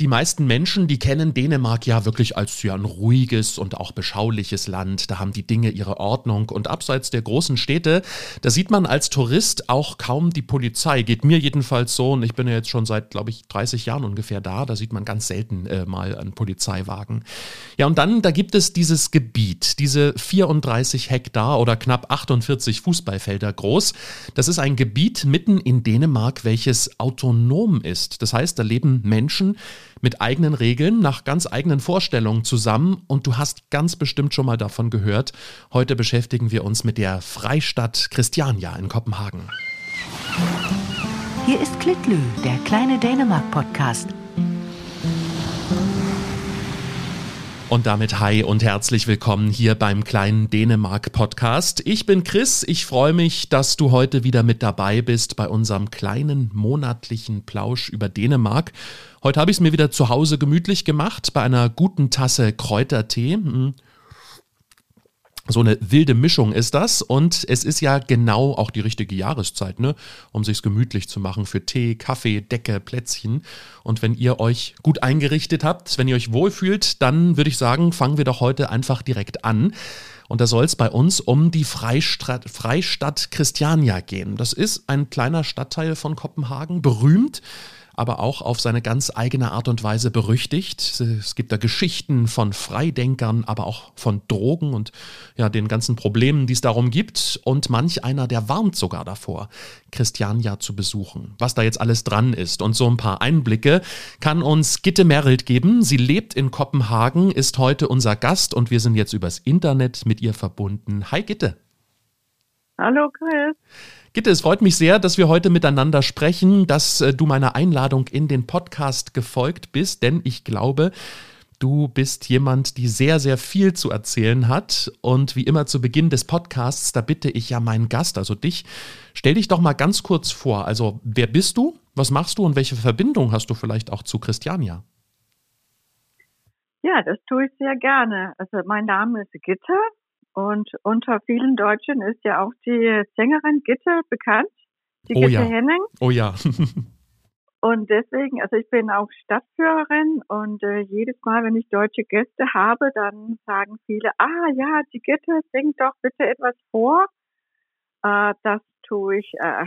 Die meisten Menschen, die kennen Dänemark ja wirklich als ja ein ruhiges und auch beschauliches Land. Da haben die Dinge ihre Ordnung und abseits der großen Städte, da sieht man als Tourist auch kaum die Polizei. Geht mir jedenfalls so und ich bin ja jetzt schon seit, glaube ich, 30 Jahren ungefähr da. Da sieht man ganz selten äh, mal einen Polizeiwagen. Ja, und dann, da gibt es dieses Gebiet, diese 34 Hektar oder knapp 48 Fußballfelder groß. Das ist ein Gebiet mitten in Dänemark, welches autonom ist. Das heißt, da leben Menschen, mit eigenen Regeln, nach ganz eigenen Vorstellungen zusammen und du hast ganz bestimmt schon mal davon gehört. Heute beschäftigen wir uns mit der Freistadt Christiania in Kopenhagen. Hier ist Klitlü, der kleine Dänemark-Podcast. Und damit hi und herzlich willkommen hier beim kleinen Dänemark Podcast. Ich bin Chris, ich freue mich, dass du heute wieder mit dabei bist bei unserem kleinen monatlichen Plausch über Dänemark. Heute habe ich es mir wieder zu Hause gemütlich gemacht bei einer guten Tasse Kräutertee. So eine wilde Mischung ist das und es ist ja genau auch die richtige Jahreszeit, ne, um sich's gemütlich zu machen für Tee, Kaffee, Decke, Plätzchen. Und wenn ihr euch gut eingerichtet habt, wenn ihr euch wohlfühlt, dann würde ich sagen, fangen wir doch heute einfach direkt an. Und da soll es bei uns um die Freistadt, Freistadt Christiania gehen. Das ist ein kleiner Stadtteil von Kopenhagen, berühmt aber auch auf seine ganz eigene Art und Weise berüchtigt. Es gibt da Geschichten von Freidenkern, aber auch von Drogen und ja, den ganzen Problemen, die es darum gibt. Und manch einer, der warnt sogar davor, Christiania zu besuchen. Was da jetzt alles dran ist und so ein paar Einblicke kann uns Gitte Merrild geben. Sie lebt in Kopenhagen, ist heute unser Gast und wir sind jetzt übers Internet mit ihr verbunden. Hi Gitte. Hallo Chris. Gitte, es freut mich sehr, dass wir heute miteinander sprechen, dass äh, du meiner Einladung in den Podcast gefolgt bist, denn ich glaube, du bist jemand, die sehr, sehr viel zu erzählen hat. Und wie immer zu Beginn des Podcasts, da bitte ich ja meinen Gast, also dich, stell dich doch mal ganz kurz vor. Also, wer bist du? Was machst du und welche Verbindung hast du vielleicht auch zu Christiania? Ja, das tue ich sehr gerne. Also mein Name ist Gitte und unter vielen Deutschen ist ja auch die Sängerin Gitte bekannt, die oh Gitte ja. Henning. Oh ja. und deswegen, also ich bin auch Stadtführerin und äh, jedes Mal, wenn ich deutsche Gäste habe, dann sagen viele, ah ja, die Gitte singt doch bitte etwas vor. Äh, das tue ich äh,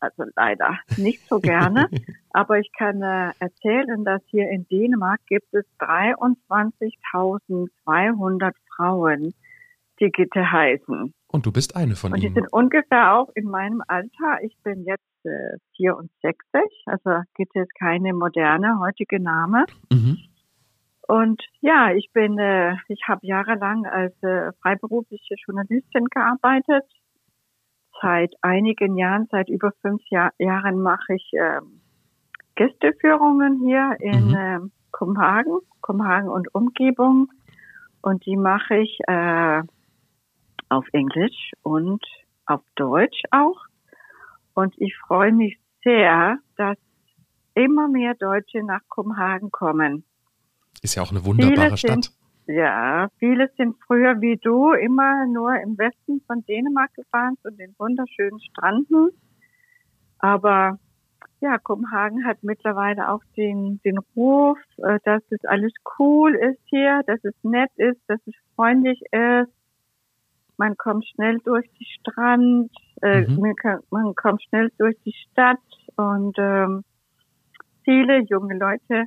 also leider nicht so gerne. Aber ich kann äh, erzählen, dass hier in Dänemark gibt es 23.200 Frauen, die Gitte heißen. Und du bist eine von Und die ihnen. sind ungefähr auch in meinem Alter. Ich bin jetzt äh, 64, also Gitte ist keine moderne heutige Name. Mhm. Und ja, ich bin, äh, ich habe jahrelang als äh, freiberufliche Journalistin gearbeitet. Seit einigen Jahren, seit über fünf Jahr, Jahren mache ich äh, Gästeführungen hier in Mhm. äh, Kopenhagen, Kopenhagen und Umgebung. Und die mache ich äh, auf Englisch und auf Deutsch auch. Und ich freue mich sehr, dass immer mehr Deutsche nach Kopenhagen kommen. Ist ja auch eine wunderbare Viele sind- Stadt. Ja, viele sind früher wie du immer nur im Westen von Dänemark gefahren zu den wunderschönen Stranden. Aber ja, Kopenhagen hat mittlerweile auch den, den Ruf, äh, dass es alles cool ist hier, dass es nett ist, dass es freundlich ist. Man kommt schnell durch die Strand, äh, Mhm. man, kommt schnell durch die Stadt und ähm, viele junge Leute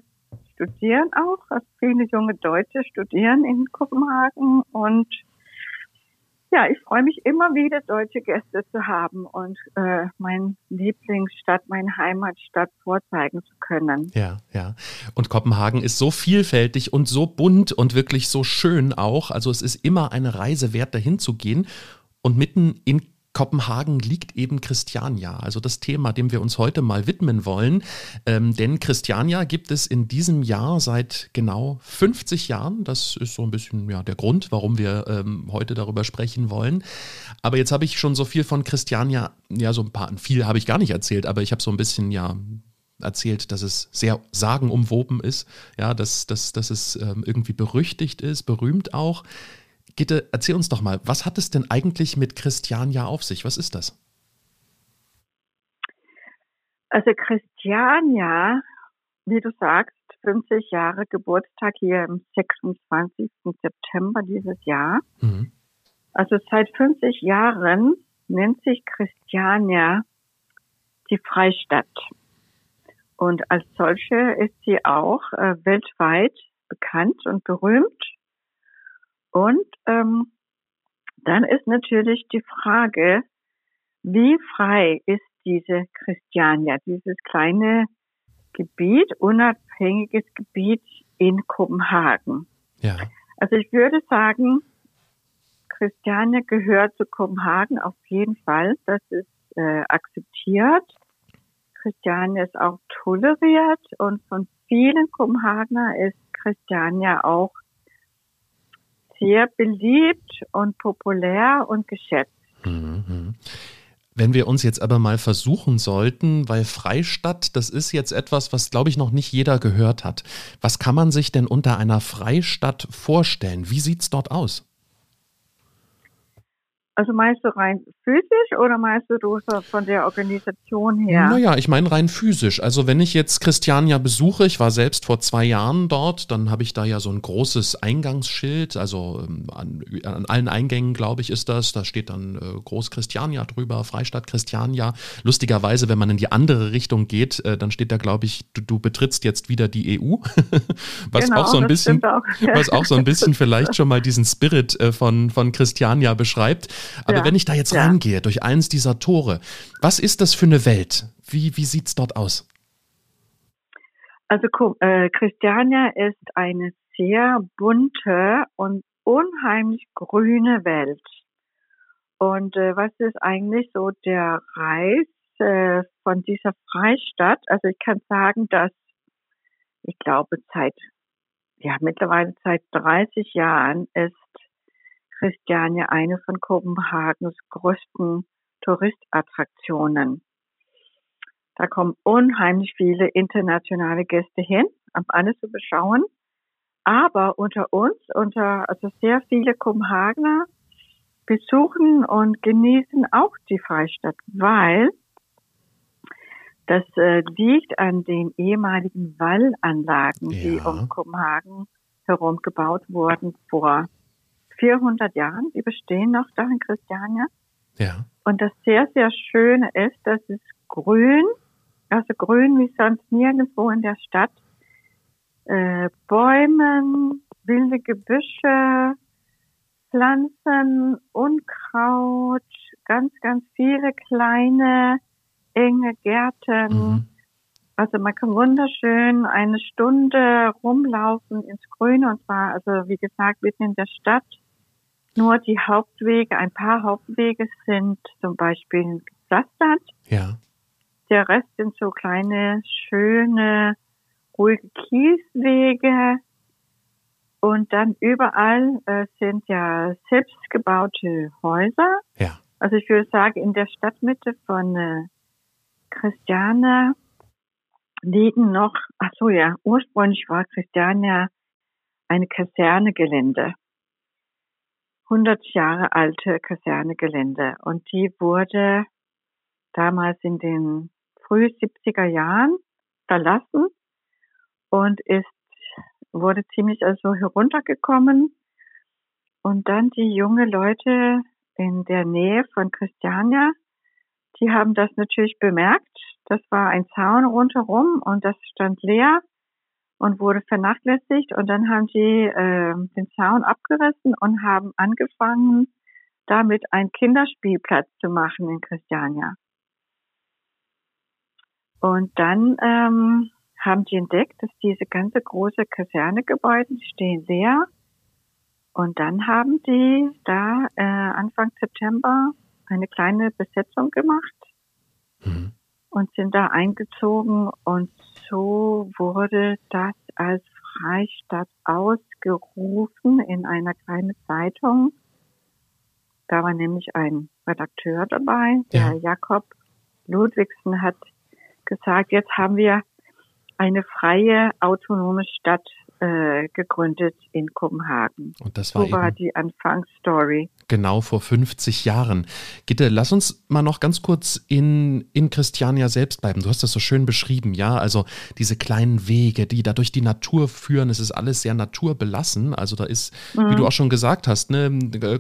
studieren auch. Also viele junge Deutsche studieren in Kopenhagen und ja, ich freue mich immer wieder, deutsche Gäste zu haben und äh, meine Lieblingsstadt, meine Heimatstadt vorzeigen zu können. Ja, ja. Und Kopenhagen ist so vielfältig und so bunt und wirklich so schön auch. Also es ist immer eine Reise wert, dahin zu gehen. Und mitten in Kopenhagen liegt eben Christiania, also das Thema, dem wir uns heute mal widmen wollen. Ähm, denn Christiania gibt es in diesem Jahr seit genau 50 Jahren. Das ist so ein bisschen ja, der Grund, warum wir ähm, heute darüber sprechen wollen. Aber jetzt habe ich schon so viel von Christiania, ja, so ein paar, viel habe ich gar nicht erzählt, aber ich habe so ein bisschen, ja, erzählt, dass es sehr sagenumwoben ist, ja, dass, dass, dass es ähm, irgendwie berüchtigt ist, berühmt auch. Gitte, erzähl uns doch mal, was hat es denn eigentlich mit Christiania auf sich? Was ist das? Also Christiania, wie du sagst, 50 Jahre Geburtstag hier am 26. September dieses Jahr. Mhm. Also seit 50 Jahren nennt sich Christiania die Freistadt. Und als solche ist sie auch äh, weltweit bekannt und berühmt. Und ähm, dann ist natürlich die Frage, wie frei ist diese Christiania, dieses kleine Gebiet, unabhängiges Gebiet in Kopenhagen. Ja. Also ich würde sagen, Christiania gehört zu Kopenhagen auf jeden Fall. Das ist äh, akzeptiert. Christiania ist auch toleriert und von vielen Kopenhagener ist Christiania auch sehr beliebt und populär und geschätzt. Mhm. Wenn wir uns jetzt aber mal versuchen sollten, weil Freistadt, das ist jetzt etwas, was, glaube ich, noch nicht jeder gehört hat. Was kann man sich denn unter einer Freistadt vorstellen? Wie sieht es dort aus? Also meinst du rein physisch oder meinst du von der Organisation her? Naja, ich meine rein physisch. Also wenn ich jetzt Christiania besuche, ich war selbst vor zwei Jahren dort, dann habe ich da ja so ein großes Eingangsschild, also ähm, an, an allen Eingängen, glaube ich, ist das. Da steht dann äh, Groß Christiania drüber, Freistadt Christiania. Lustigerweise, wenn man in die andere Richtung geht, äh, dann steht da, glaube ich, du, du, betrittst jetzt wieder die EU. was genau, auch so ein bisschen, auch. was auch so ein bisschen vielleicht schon mal diesen Spirit äh, von, von Christiania beschreibt. Aber ja. wenn ich da jetzt ja. reingehe, durch eins dieser Tore, was ist das für eine Welt? Wie, wie sieht es dort aus? Also äh, Christiania ist eine sehr bunte und unheimlich grüne Welt. Und äh, was ist eigentlich so der Reiz äh, von dieser Freistadt? Also ich kann sagen, dass ich glaube seit ja mittlerweile seit 30 Jahren ist Christiania eine von Kopenhagens größten Touristattraktionen. Da kommen unheimlich viele internationale Gäste hin, um alles zu beschauen. Aber unter uns, unter also sehr viele Kopenhagener besuchen und genießen auch die Freistadt, weil das äh, liegt an den ehemaligen Wallanlagen, ja. die um Kopenhagen herum gebaut wurden vor 400 Jahren. Die bestehen noch da in Christiania. Ja. Und das sehr, sehr Schöne ist, dass es grün, also grün wie sonst nirgendwo in der Stadt, äh, Bäumen, wilde Gebüsche, Pflanzen, Unkraut, ganz, ganz viele kleine, enge Gärten. Mhm. Also man kann wunderschön eine Stunde rumlaufen ins Grüne und zwar, also wie gesagt, mitten in der Stadt. Nur die Hauptwege, ein paar Hauptwege sind zum Beispiel gepflastert. Ja. Der Rest sind so kleine, schöne, ruhige Kieswege. Und dann überall äh, sind ja selbstgebaute Häuser. Ja. Also ich würde sagen, in der Stadtmitte von äh, Christiane liegen noch, ach so ja, ursprünglich war Christiania eine Kasernegelände. 100 Jahre alte Kasernegelände und die wurde damals in den früh 70er Jahren verlassen und ist wurde ziemlich also heruntergekommen. Und dann die junge Leute in der Nähe von Christiania, die haben das natürlich bemerkt. Das war ein Zaun rundherum und das stand leer und wurde vernachlässigt. Und dann haben sie äh, den Zaun abgerissen und haben angefangen, damit einen Kinderspielplatz zu machen in Christiania. Und dann ähm, haben die entdeckt, dass diese ganze große Kasernegebäude stehen leer. Und dann haben die da äh, Anfang September eine kleine Besetzung gemacht mhm. Und sind da eingezogen und so wurde das als Freistadt ausgerufen in einer kleinen Zeitung. Da war nämlich ein Redakteur dabei, der ja. Jakob Ludwigsen hat gesagt, jetzt haben wir eine freie, autonome Stadt äh, gegründet in Kopenhagen. Und das war, so war die Anfangsstory. Genau vor 50 Jahren. Gitte, lass uns mal noch ganz kurz in, in Christiania selbst bleiben. Du hast das so schön beschrieben, ja. Also diese kleinen Wege, die da durch die Natur führen, es ist alles sehr naturbelassen. Also da ist, mhm. wie du auch schon gesagt hast, ne,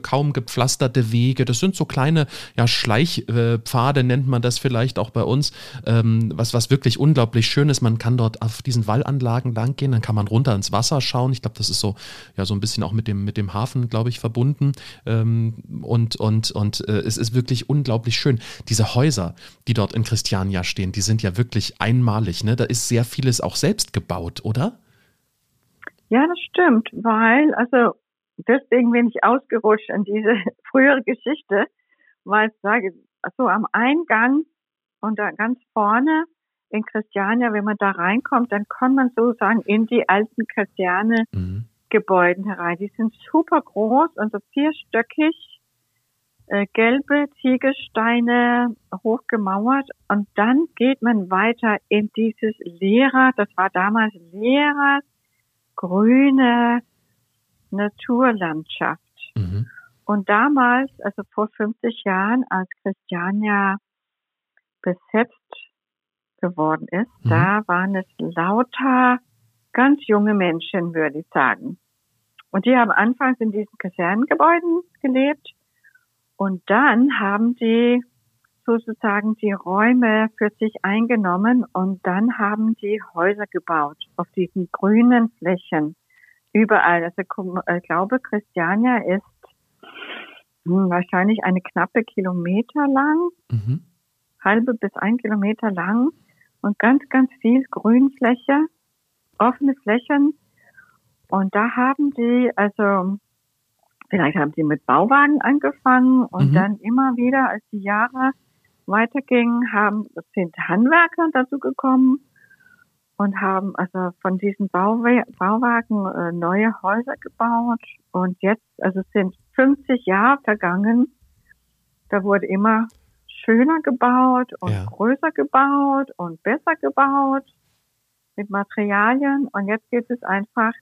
kaum gepflasterte Wege. Das sind so kleine ja, Schleichpfade, nennt man das vielleicht auch bei uns. Ähm, was, was wirklich unglaublich schön ist. Man kann dort auf diesen Wallanlagen lang gehen, dann kann man runter ins Wasser schauen. Ich glaube, das ist so, ja, so ein bisschen auch mit dem, mit dem Hafen, glaube ich, verbunden. Ähm, ähm, und und, und äh, es ist wirklich unglaublich schön. Diese Häuser, die dort in Christiania stehen, die sind ja wirklich einmalig. Ne? Da ist sehr vieles auch selbst gebaut, oder? Ja, das stimmt, weil, also deswegen bin ich ausgerutscht an diese frühere Geschichte, weil ich sage, also am Eingang und da ganz vorne in Christiania, wenn man da reinkommt, dann kann man sozusagen in die alten Kaserne mhm. Gebäuden herein. Die sind super groß, also vierstöckig, äh, gelbe Ziegelsteine hochgemauert und dann geht man weiter in dieses Lehrer, das war damals Lehrers grüne Naturlandschaft. Mhm. Und damals, also vor 50 Jahren, als Christiania besetzt geworden ist, mhm. da waren es lauter ganz junge Menschen, würde ich sagen. Und die haben anfangs in diesen Kasernengebäuden gelebt. Und dann haben die sozusagen die Räume für sich eingenommen und dann haben die Häuser gebaut auf diesen grünen Flächen. Überall. Also ich glaube, Christiania ist hm, wahrscheinlich eine knappe Kilometer lang, mhm. halbe bis ein Kilometer lang. Und ganz, ganz viel Grünfläche, offene Flächen und da haben die, also vielleicht haben sie mit Bauwagen angefangen und mhm. dann immer wieder, als die Jahre weitergingen, haben, sind Handwerker dazu gekommen und haben also von diesen Bauwe Bauwagen äh, neue Häuser gebaut. Und jetzt, also es sind 50 Jahre vergangen, da wurde immer schöner gebaut und ja. größer gebaut und besser gebaut mit Materialien. Und jetzt geht es einfach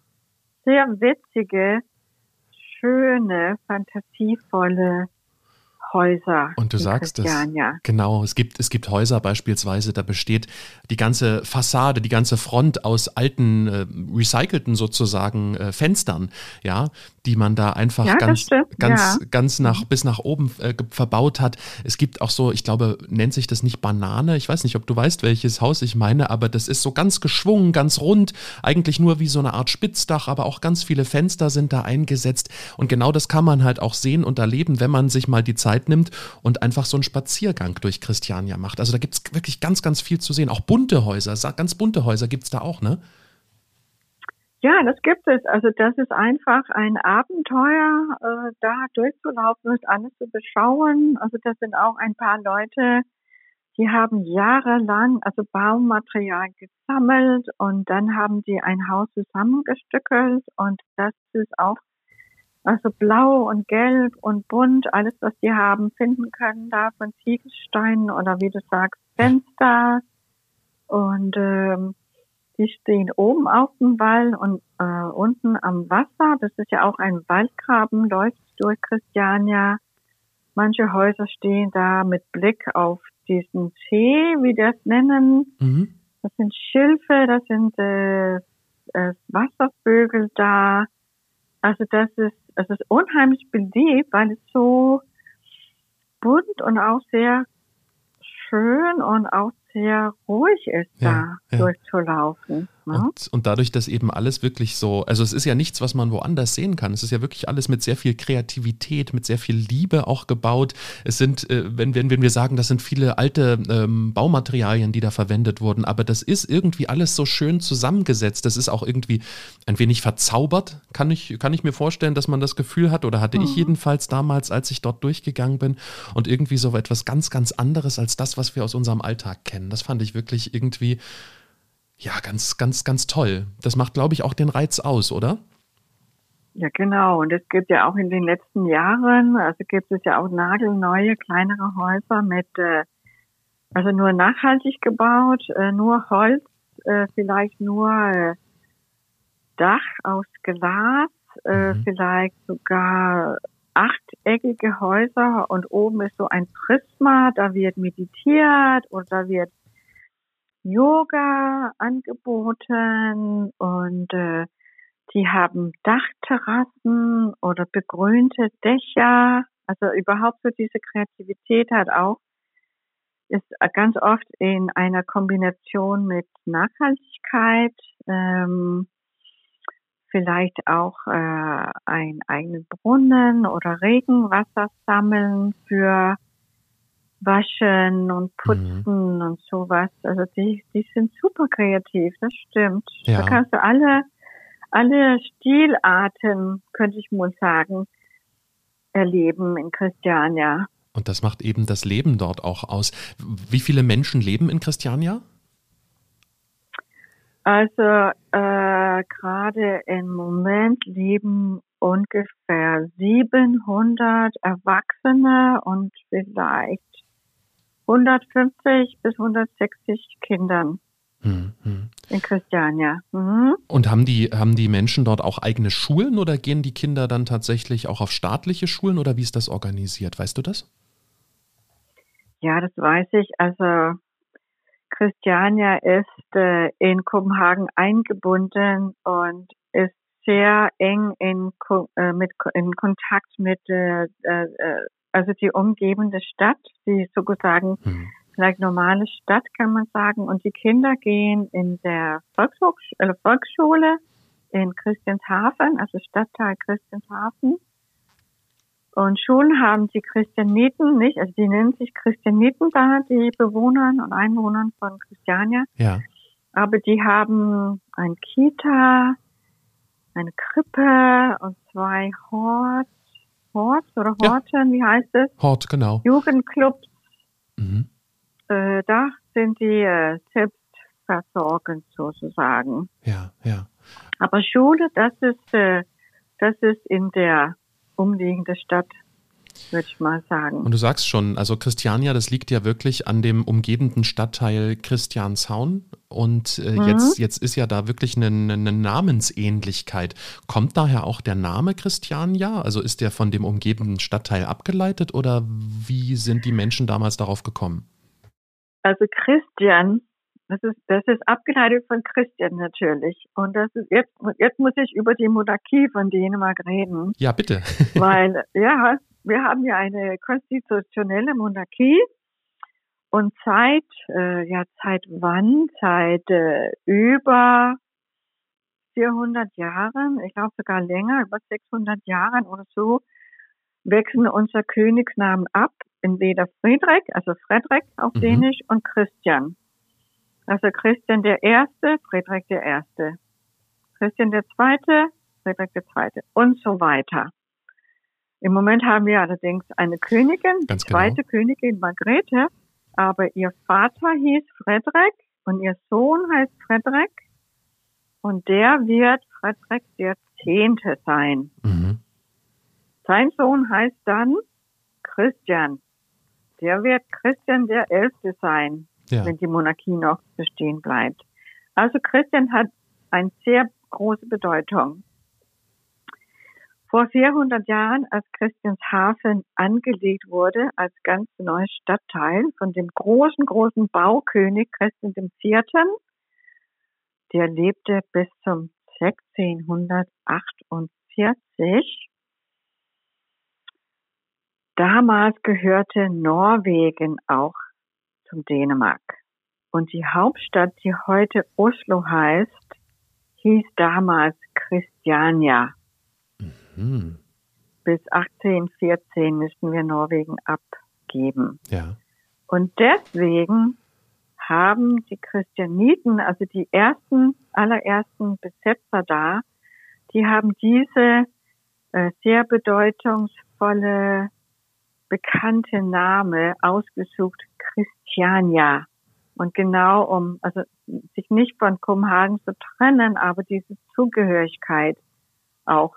sehr witzige, schöne, fantasievolle Häuser. Und du sagst es. Genau, es gibt, es gibt Häuser beispielsweise, da besteht die ganze Fassade, die ganze Front aus alten, äh, recycelten sozusagen äh, Fenstern, ja, die man da einfach ja, ganz, ganz, ja. ganz nach, bis nach oben äh, verbaut hat. Es gibt auch so, ich glaube, nennt sich das nicht Banane. Ich weiß nicht, ob du weißt, welches Haus ich meine, aber das ist so ganz geschwungen, ganz rund, eigentlich nur wie so eine Art Spitzdach, aber auch ganz viele Fenster sind da eingesetzt. Und genau das kann man halt auch sehen und erleben, wenn man sich mal die Zeit Zeit nimmt und einfach so einen Spaziergang durch Christiania macht. Also da gibt es wirklich ganz, ganz viel zu sehen. Auch bunte Häuser, ganz bunte Häuser gibt es da auch, ne? Ja, das gibt es. Also das ist einfach ein Abenteuer, äh, da durchzulaufen und alles zu beschauen. Also das sind auch ein paar Leute, die haben jahrelang also Baumaterial gesammelt und dann haben die ein Haus zusammengestückelt und das ist auch also blau und gelb und bunt, alles, was die haben, finden können da von Ziegelsteinen oder wie du sagst, Fenster. Und ähm, die stehen oben auf dem Wall und äh, unten am Wasser. Das ist ja auch ein Waldgraben, läuft durch Christiania. Manche Häuser stehen da mit Blick auf diesen See, wie die das nennen. Mhm. Das sind Schilfe, das sind äh, äh, Wasservögel da. Also das ist es ist unheimlich beliebt, weil es so bunt und auch sehr schön und auch sehr ruhig ist, ja, da ja. durchzulaufen. Ne? Und, und dadurch, dass eben alles wirklich so, also es ist ja nichts, was man woanders sehen kann. Es ist ja wirklich alles mit sehr viel Kreativität, mit sehr viel Liebe auch gebaut. Es sind, äh, wenn, wenn, wenn wir sagen, das sind viele alte ähm, Baumaterialien, die da verwendet wurden, aber das ist irgendwie alles so schön zusammengesetzt. Das ist auch irgendwie ein wenig verzaubert, kann ich, kann ich mir vorstellen, dass man das Gefühl hat, oder hatte mhm. ich jedenfalls damals, als ich dort durchgegangen bin und irgendwie so etwas ganz, ganz anderes als das, was wir aus unserem Alltag kennen. Das fand ich wirklich irgendwie ja, ganz, ganz, ganz toll. Das macht, glaube ich, auch den Reiz aus, oder? Ja, genau. Und es gibt ja auch in den letzten Jahren, also gibt es ja auch nagelneue, kleinere Häuser mit, äh, also nur nachhaltig gebaut, äh, nur Holz, äh, vielleicht nur Dach aus Glas, mhm. vielleicht sogar achteckige Häuser und oben ist so ein Prisma, da wird meditiert oder da wird Yoga angeboten und äh, die haben Dachterrassen oder begrünte Dächer. Also überhaupt so diese Kreativität hat auch ist ganz oft in einer Kombination mit Nachhaltigkeit, ähm, vielleicht auch äh, einen eigenen Brunnen oder Regenwasser sammeln für Waschen und Putzen mhm. und sowas. Also die, die sind super kreativ, das stimmt. Ja. Da kannst du alle, alle Stilarten, könnte ich mal sagen, erleben in Christiania. Und das macht eben das Leben dort auch aus. Wie viele Menschen leben in Christiania? Also äh, gerade im Moment leben ungefähr 700 Erwachsene und vielleicht 150 bis 160 Kindern hm, hm. in Christiania. Mhm. Und haben die, haben die Menschen dort auch eigene Schulen oder gehen die Kinder dann tatsächlich auch auf staatliche Schulen oder wie ist das organisiert? Weißt du das? Ja, das weiß ich. Also Christiania ist äh, in Kopenhagen eingebunden und ist sehr eng in, äh, mit, in Kontakt mit äh, äh, also die umgebende Stadt, die sozusagen hm. vielleicht normale Stadt kann man sagen. Und die Kinder gehen in der Volkshochschule, äh, Volksschule in Christianshafen, also Stadtteil Christianshafen. Und schon haben die Christianiten nicht, also die nennen sich Christianiten da, die Bewohner und Einwohner von Christiania. Ja. Aber die haben ein Kita, eine Krippe und zwei Horts, Horts oder Horten, ja. wie heißt es? Hort, genau. Jugendclubs. Mhm. Äh, da sind die äh, selbstversorgend sozusagen. Ja, ja. Aber Schule, das ist, äh, das ist in der umliegende Stadt, würde ich mal sagen. Und du sagst schon, also Christiania, das liegt ja wirklich an dem umgebenden Stadtteil Christianshaun. Und äh, mhm. jetzt, jetzt ist ja da wirklich eine, eine, Namensähnlichkeit. Kommt daher auch der Name Christiania? Also ist der von dem umgebenden Stadtteil abgeleitet oder wie sind die Menschen damals darauf gekommen? Also Christian das ist, das ist abgeleitet von Christian natürlich. Und das ist jetzt, jetzt muss ich über die Monarchie von Dänemark reden. Ja, bitte. Weil, ja, wir haben ja eine konstitutionelle Monarchie. Und seit, äh, ja, seit wann? Seit äh, über 400 Jahren, ich glaube sogar länger, über 600 Jahren oder so, wechseln unser Königsnamen ab. Entweder Friedrich, also Frederik auf mhm. Dänisch, und Christian. Also Christian der Erste, Friedrich der Erste, Christian der Zweite, Friedrich der Zweite und so weiter. Im Moment haben wir allerdings eine Königin, Ganz genau. zweite Königin Margrethe, aber ihr Vater hieß Frederik und ihr Sohn heißt Frederik und der wird Frederik der Zehnte sein. Mhm. Sein Sohn heißt dann Christian. Der wird Christian der Elfte sein ja. wenn die Monarchie noch bestehen bleibt. Also Christian hat eine sehr große Bedeutung. Vor 400 Jahren, als Christianshafen angelegt wurde als ganz neues Stadtteil von dem großen, großen Baukönig Christian IV., der lebte bis zum 1648. Damals gehörte Norwegen auch zum Dänemark. Und die Hauptstadt, die heute Oslo heißt, hieß damals Christiania. Mhm. Bis 1814 müssten wir Norwegen abgeben. Ja. Und deswegen haben die Christianiten, also die ersten, allerersten Besetzer da, die haben diese äh, sehr bedeutungsvolle, bekannte Name ausgesucht, Christiania. Und genau um, also sich nicht von Kopenhagen zu trennen, aber diese Zugehörigkeit auch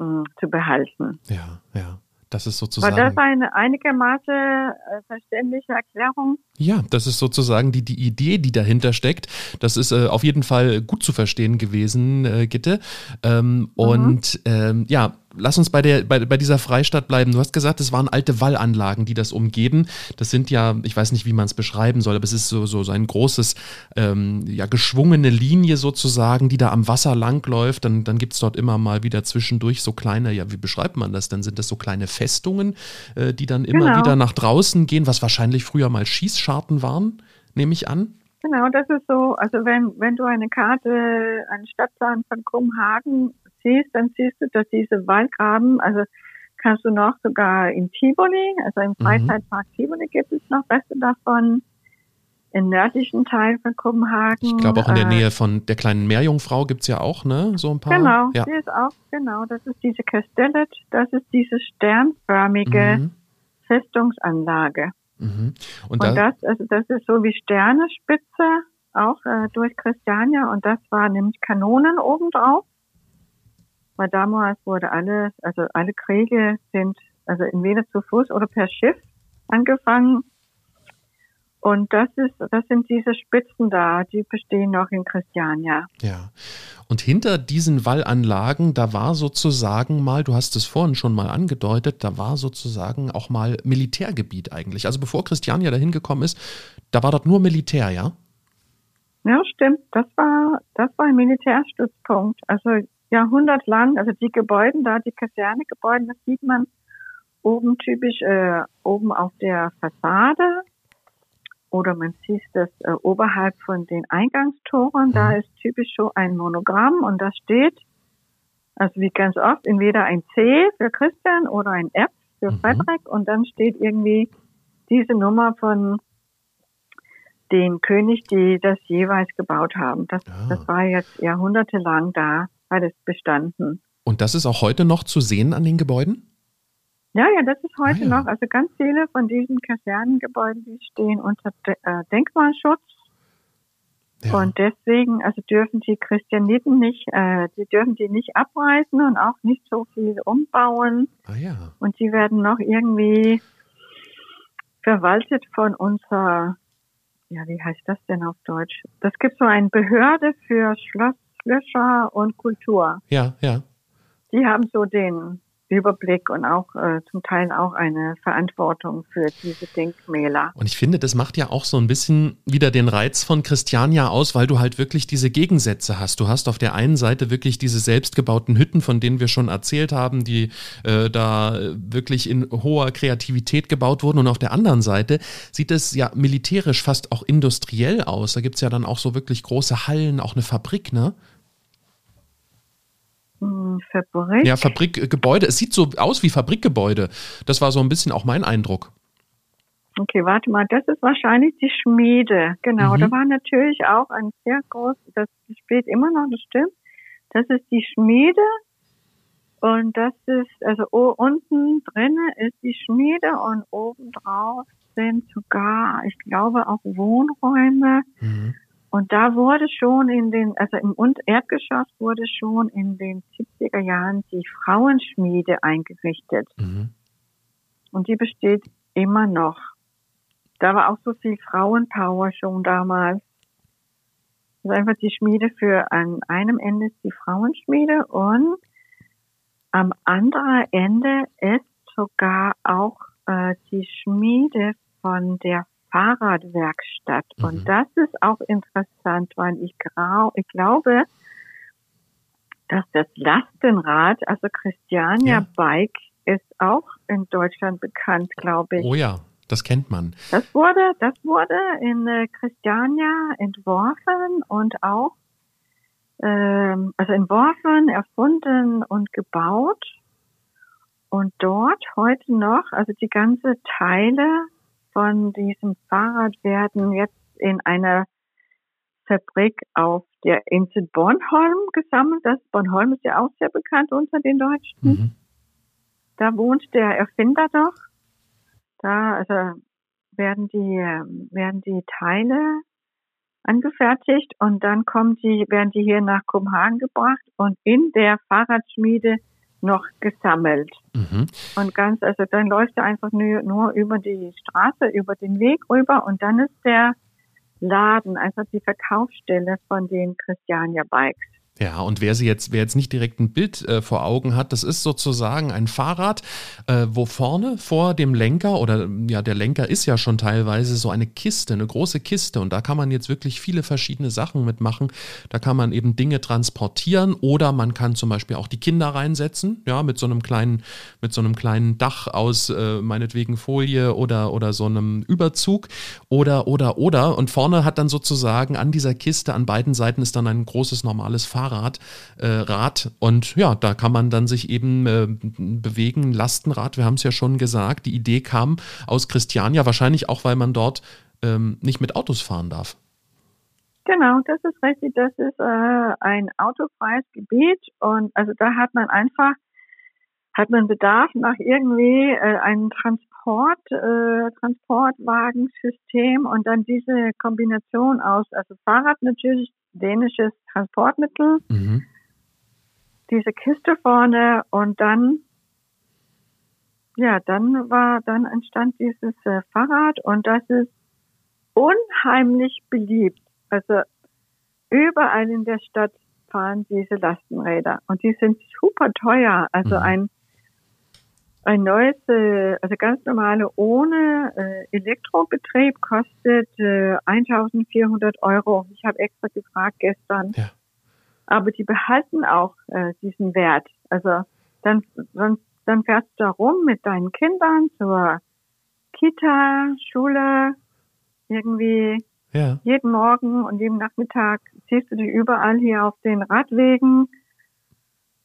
mh, mm, zu behalten. Ja, ja. Das ist sozusagen. War das eine einigermaßen äh, verständliche Erklärung? Ja, das ist sozusagen die, die Idee, die dahinter steckt. Das ist äh, auf jeden Fall gut zu verstehen gewesen, äh, Gitte. Ähm, mhm. Und ähm, ja, lass uns bei, der, bei, bei dieser Freistadt bleiben. Du hast gesagt, es waren alte Wallanlagen, die das umgeben. Das sind ja, ich weiß nicht, wie man es beschreiben soll, aber es ist so, so, so ein großes, ähm, ja, geschwungene Linie sozusagen, die da am Wasser langläuft. Dann, dann gibt es dort immer mal wieder zwischendurch so kleine, ja, wie beschreibt man das? Dann sind das so kleine Festungen, äh, die dann immer genau. wieder nach draußen gehen, was wahrscheinlich früher mal Schießscharten waren, nehme ich an. Genau, das ist so, also wenn, wenn du eine Karte, einen Stadtplan von Kopenhagen siehst, dann siehst du, dass diese Waldgraben, also kannst du noch sogar in Tivoli, also im mhm. Freizeitpark mhm. Tivoli gibt es noch Reste davon. Im nördlichen Teil von Kopenhagen. Ich glaube auch in der äh, Nähe von der kleinen Meerjungfrau gibt es ja auch, ne? So ein paar. Genau, ja. die ist auch, genau. Das ist diese Castellet, das ist diese sternförmige mhm. Festungsanlage. Mhm. Und, und das, also das ist so wie Sternespitze, auch äh, durch Christiania. Und das war nämlich Kanonen obendrauf weil damals wurde alles, also alle Kriege sind also entweder zu Fuß oder per Schiff angefangen. Und das ist, das sind diese Spitzen da, die bestehen noch in Christiania. Ja. Und hinter diesen Wallanlagen, da war sozusagen mal, du hast es vorhin schon mal angedeutet, da war sozusagen auch mal Militärgebiet eigentlich. Also bevor Christiania dahin gekommen ist, da war dort nur Militär, ja? Ja, stimmt. Das war, das war ein Militärstützpunkt. Also jahrhundertlang, also die Gebäude da, die Kasernegebäude, das sieht man oben typisch äh, oben auf der Fassade oder man sieht das äh, oberhalb von den Eingangstoren. Da mhm. ist typisch so ein Monogramm und da steht, also wie ganz oft, entweder ein C für Christian oder ein F für mhm. Frederik und dann steht irgendwie diese Nummer von dem König, die das jeweils gebaut haben. Das, ah. das war jetzt jahrhundertelang da alles bestanden. Und das ist auch heute noch zu sehen an den Gebäuden? Ja, ja, das ist heute ah, ja. noch. Also ganz viele von diesen Kasernengebäuden, die stehen unter De äh, Denkmalschutz. Ja. Und deswegen, also dürfen die Christianiten nicht, äh, die dürfen die nicht abreißen und auch nicht so viel umbauen. Ah, ja. Und die werden noch irgendwie verwaltet von unserer, ja, wie heißt das denn auf Deutsch? Das gibt so eine Behörde für Schloss Löscher und Kultur. Ja, ja. Die haben so den Überblick und auch äh, zum Teil auch eine Verantwortung für diese Denkmäler. Und ich finde, das macht ja auch so ein bisschen wieder den Reiz von Christiania aus, weil du halt wirklich diese Gegensätze hast. Du hast auf der einen Seite wirklich diese selbstgebauten Hütten, von denen wir schon erzählt haben, die äh, da wirklich in hoher Kreativität gebaut wurden. Und auf der anderen Seite sieht es ja militärisch fast auch industriell aus. Da gibt es ja dann auch so wirklich große Hallen, auch eine Fabrik, ne? Fabrik? Ja, Fabrikgebäude. Es sieht so aus wie Fabrikgebäude. Das war so ein bisschen auch mein Eindruck. Okay, warte mal, das ist wahrscheinlich die Schmiede. Genau, mhm. da war natürlich auch ein sehr groß, das steht immer noch, das stimmt. Das ist die Schmiede und das ist, also unten drinnen ist die Schmiede und oben drauf sind sogar, ich glaube, auch Wohnräume. Mhm. Und da wurde schon in den, also im Erdgeschoss wurde schon in den 70er Jahren die Frauenschmiede eingerichtet. Mhm. Und die besteht immer noch. Da war auch so viel Frauenpower schon damals. Also einfach die Schmiede für an einem Ende ist die Frauenschmiede und am anderen Ende ist sogar auch äh, die Schmiede von der Fahrradwerkstatt. Mhm. Und das ist auch interessant, weil ich, grau, ich glaube, dass das Lastenrad, also Christiania ja. Bike, ist auch in Deutschland bekannt, glaube ich. Oh ja, das kennt man. Das wurde, das wurde in äh, Christiania entworfen und auch, ähm, also entworfen, erfunden und gebaut. Und dort heute noch, also die ganze Teile von diesem Fahrrad werden jetzt in einer Fabrik auf der Insel Bornholm gesammelt. Das Bornholm ist ja auch sehr bekannt unter den Deutschen. Mhm. Da wohnt der Erfinder doch. Da also werden die werden die Teile angefertigt und dann kommen die werden die hier nach Kopenhagen gebracht und in der Fahrradschmiede noch gesammelt. Mhm. Und ganz, also dann läuft er einfach nur, nur über die Straße, über den Weg rüber und dann ist der Laden, also die Verkaufsstelle von den Christiania Bikes. Ja, und wer sie jetzt, wer jetzt nicht direkt ein Bild äh, vor Augen hat, das ist sozusagen ein Fahrrad, äh, wo vorne vor dem Lenker oder ja, der Lenker ist ja schon teilweise so eine Kiste, eine große Kiste und da kann man jetzt wirklich viele verschiedene Sachen mitmachen. Da kann man eben Dinge transportieren oder man kann zum Beispiel auch die Kinder reinsetzen, ja, mit so einem kleinen, mit so einem kleinen Dach aus äh, meinetwegen Folie oder oder so einem Überzug oder oder oder und vorne hat dann sozusagen an dieser Kiste an beiden Seiten ist dann ein großes normales Fahrrad Fahrrad, äh, Rad. Und ja, da kann man dann sich eben äh, bewegen, Lastenrad, wir haben es ja schon gesagt. Die Idee kam aus Christiania, wahrscheinlich auch, weil man dort ähm, nicht mit Autos fahren darf. Genau, das ist richtig. Das ist äh, ein autofreies Gebiet und also da hat man einfach hat man Bedarf nach irgendwie äh, einem Transport äh, Transportwagensystem und dann diese Kombination aus also Fahrrad natürlich dänisches Transportmittel, Mhm. diese Kiste vorne und dann, ja, dann war, dann entstand dieses äh, Fahrrad und das ist unheimlich beliebt. Also überall in der Stadt fahren diese Lastenräder und die sind super teuer. Also Mhm. ein ein neues, äh, also ganz normale ohne äh, Elektrobetrieb kostet äh, 1.400 Euro. Ich habe extra gefragt gestern. Ja. Aber die behalten auch äh, diesen Wert. Also dann, dann, dann fährst du da rum mit deinen Kindern zur Kita, Schule, irgendwie Ja. jeden Morgen und jeden Nachmittag siehst du die überall hier auf den Radwegen.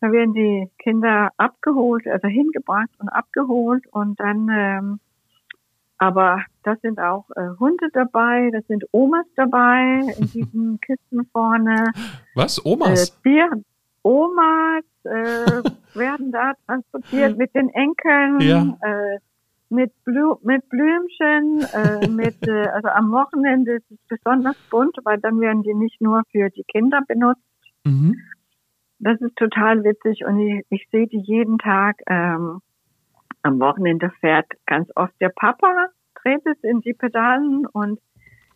Da werden die Kinder abgeholt, also hingebracht und abgeholt und dann, ähm, aber da sind auch äh, Hunde dabei, da sind Omas dabei in diesen Kisten vorne. Was? Äh, Omas? Bier, Omas äh, werden da transportiert mit den Enkeln, Ja. äh, mit, Blü mit Blümchen, äh, mit, äh, also am Wochenende ist es besonders bunt, weil dann werden die nicht nur für die Kinder benutzt. Mhm. Das ist total witzig und ich, ich sehe die jeden Tag. Ähm, am Wochenende fährt ganz oft der Papa, dreht es in die Pedalen und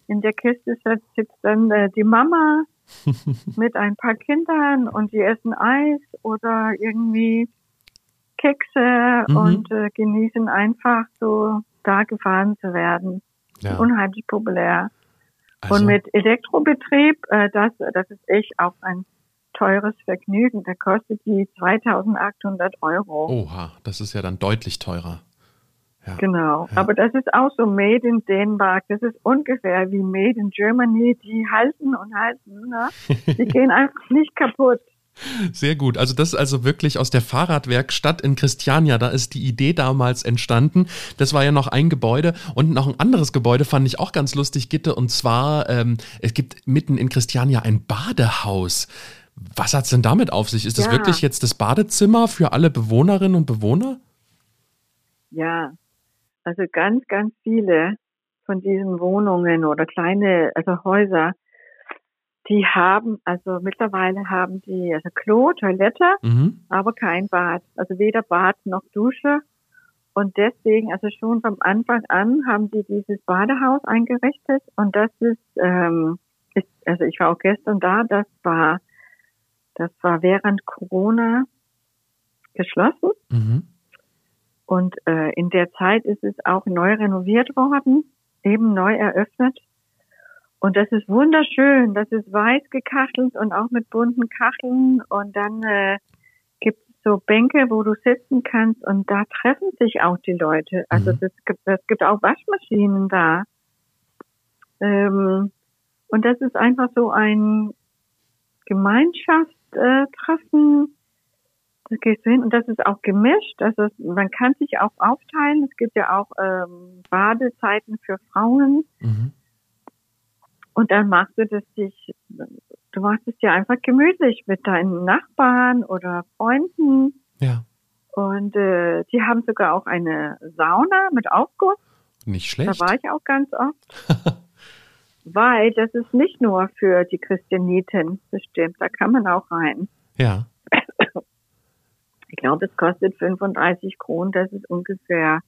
in der Kiste sitzt dann äh, die Mama mit ein paar Kindern und die essen Eis oder irgendwie Kekse Mhm. und äh, genießen einfach so da gefahren zu werden. Ja. Unheimlich populär. Also, Und mit Elektrobetrieb, äh, das, das ist echt auch ein teures Vergnügen. Da kostet die 2800 Euro. oha, das ist ja dann deutlich teurer. Ja. Genau. Ja. Aber das ist auch so made in Dänemark. Das ist ungefähr wie made in Germany. Die halten und halten. Ne? Die gehen einfach nicht kaputt. Sehr gut. Also das ist also wirklich aus der Fahrradwerkstatt in Christiania. Da ist die Idee damals entstanden. Das war ja noch ein Gebäude und noch ein anderes Gebäude fand ich auch ganz lustig, Gitte. Und zwar, ähm, es gibt mitten in Christiania ein Badehaus. Was hat's denn damit auf sich? Ist das Ja. wirklich jetzt das Badezimmer für alle Bewohnerinnen und Bewohner? Ja. Also ganz, ganz viele von diesen Wohnungen oder kleine, also Häuser, die haben, also mittlerweile haben die, also Klo, Toilette, Mhm. aber kein Bad. Also weder Bad noch Dusche. Und deswegen, also schon vom Anfang an haben die dieses Badehaus eingerichtet. Und das ist, ähm, ist also ich war auch gestern da, das war, das war während Corona geschlossen. Mhm. Und äh, in der Zeit ist es auch neu renoviert worden, eben neu eröffnet. Und das ist wunderschön. Das ist weiß gekachelt und auch mit bunten Kacheln. Und dann äh, gibt es so Bänke, wo du sitzen kannst. Und da treffen sich auch die Leute. Also Mhm. das gibt, das gibt auch Waschmaschinen da. Ähm, und das ist einfach so ein Gemeinschaftstreffen. Äh, Treffen. Da gehst du hin und das ist auch gemischt. Also man kann sich auch aufteilen. Es gibt ja auch ähm, Badezeiten für Frauen. Mhm. Und dann machst du das dich, du machst es dir einfach gemütlich mit deinen Nachbarn oder Freunden. Ja, Und äh, die haben sogar auch eine Sauna mit Aufguss. nicht Da schlecht. war ich auch ganz oft. Weil das ist nicht nur für die Christianiten bestimmt. Da kann man auch rein. Ja. Ich glaube, es kostet 35 Kronen. Das ist ungefähr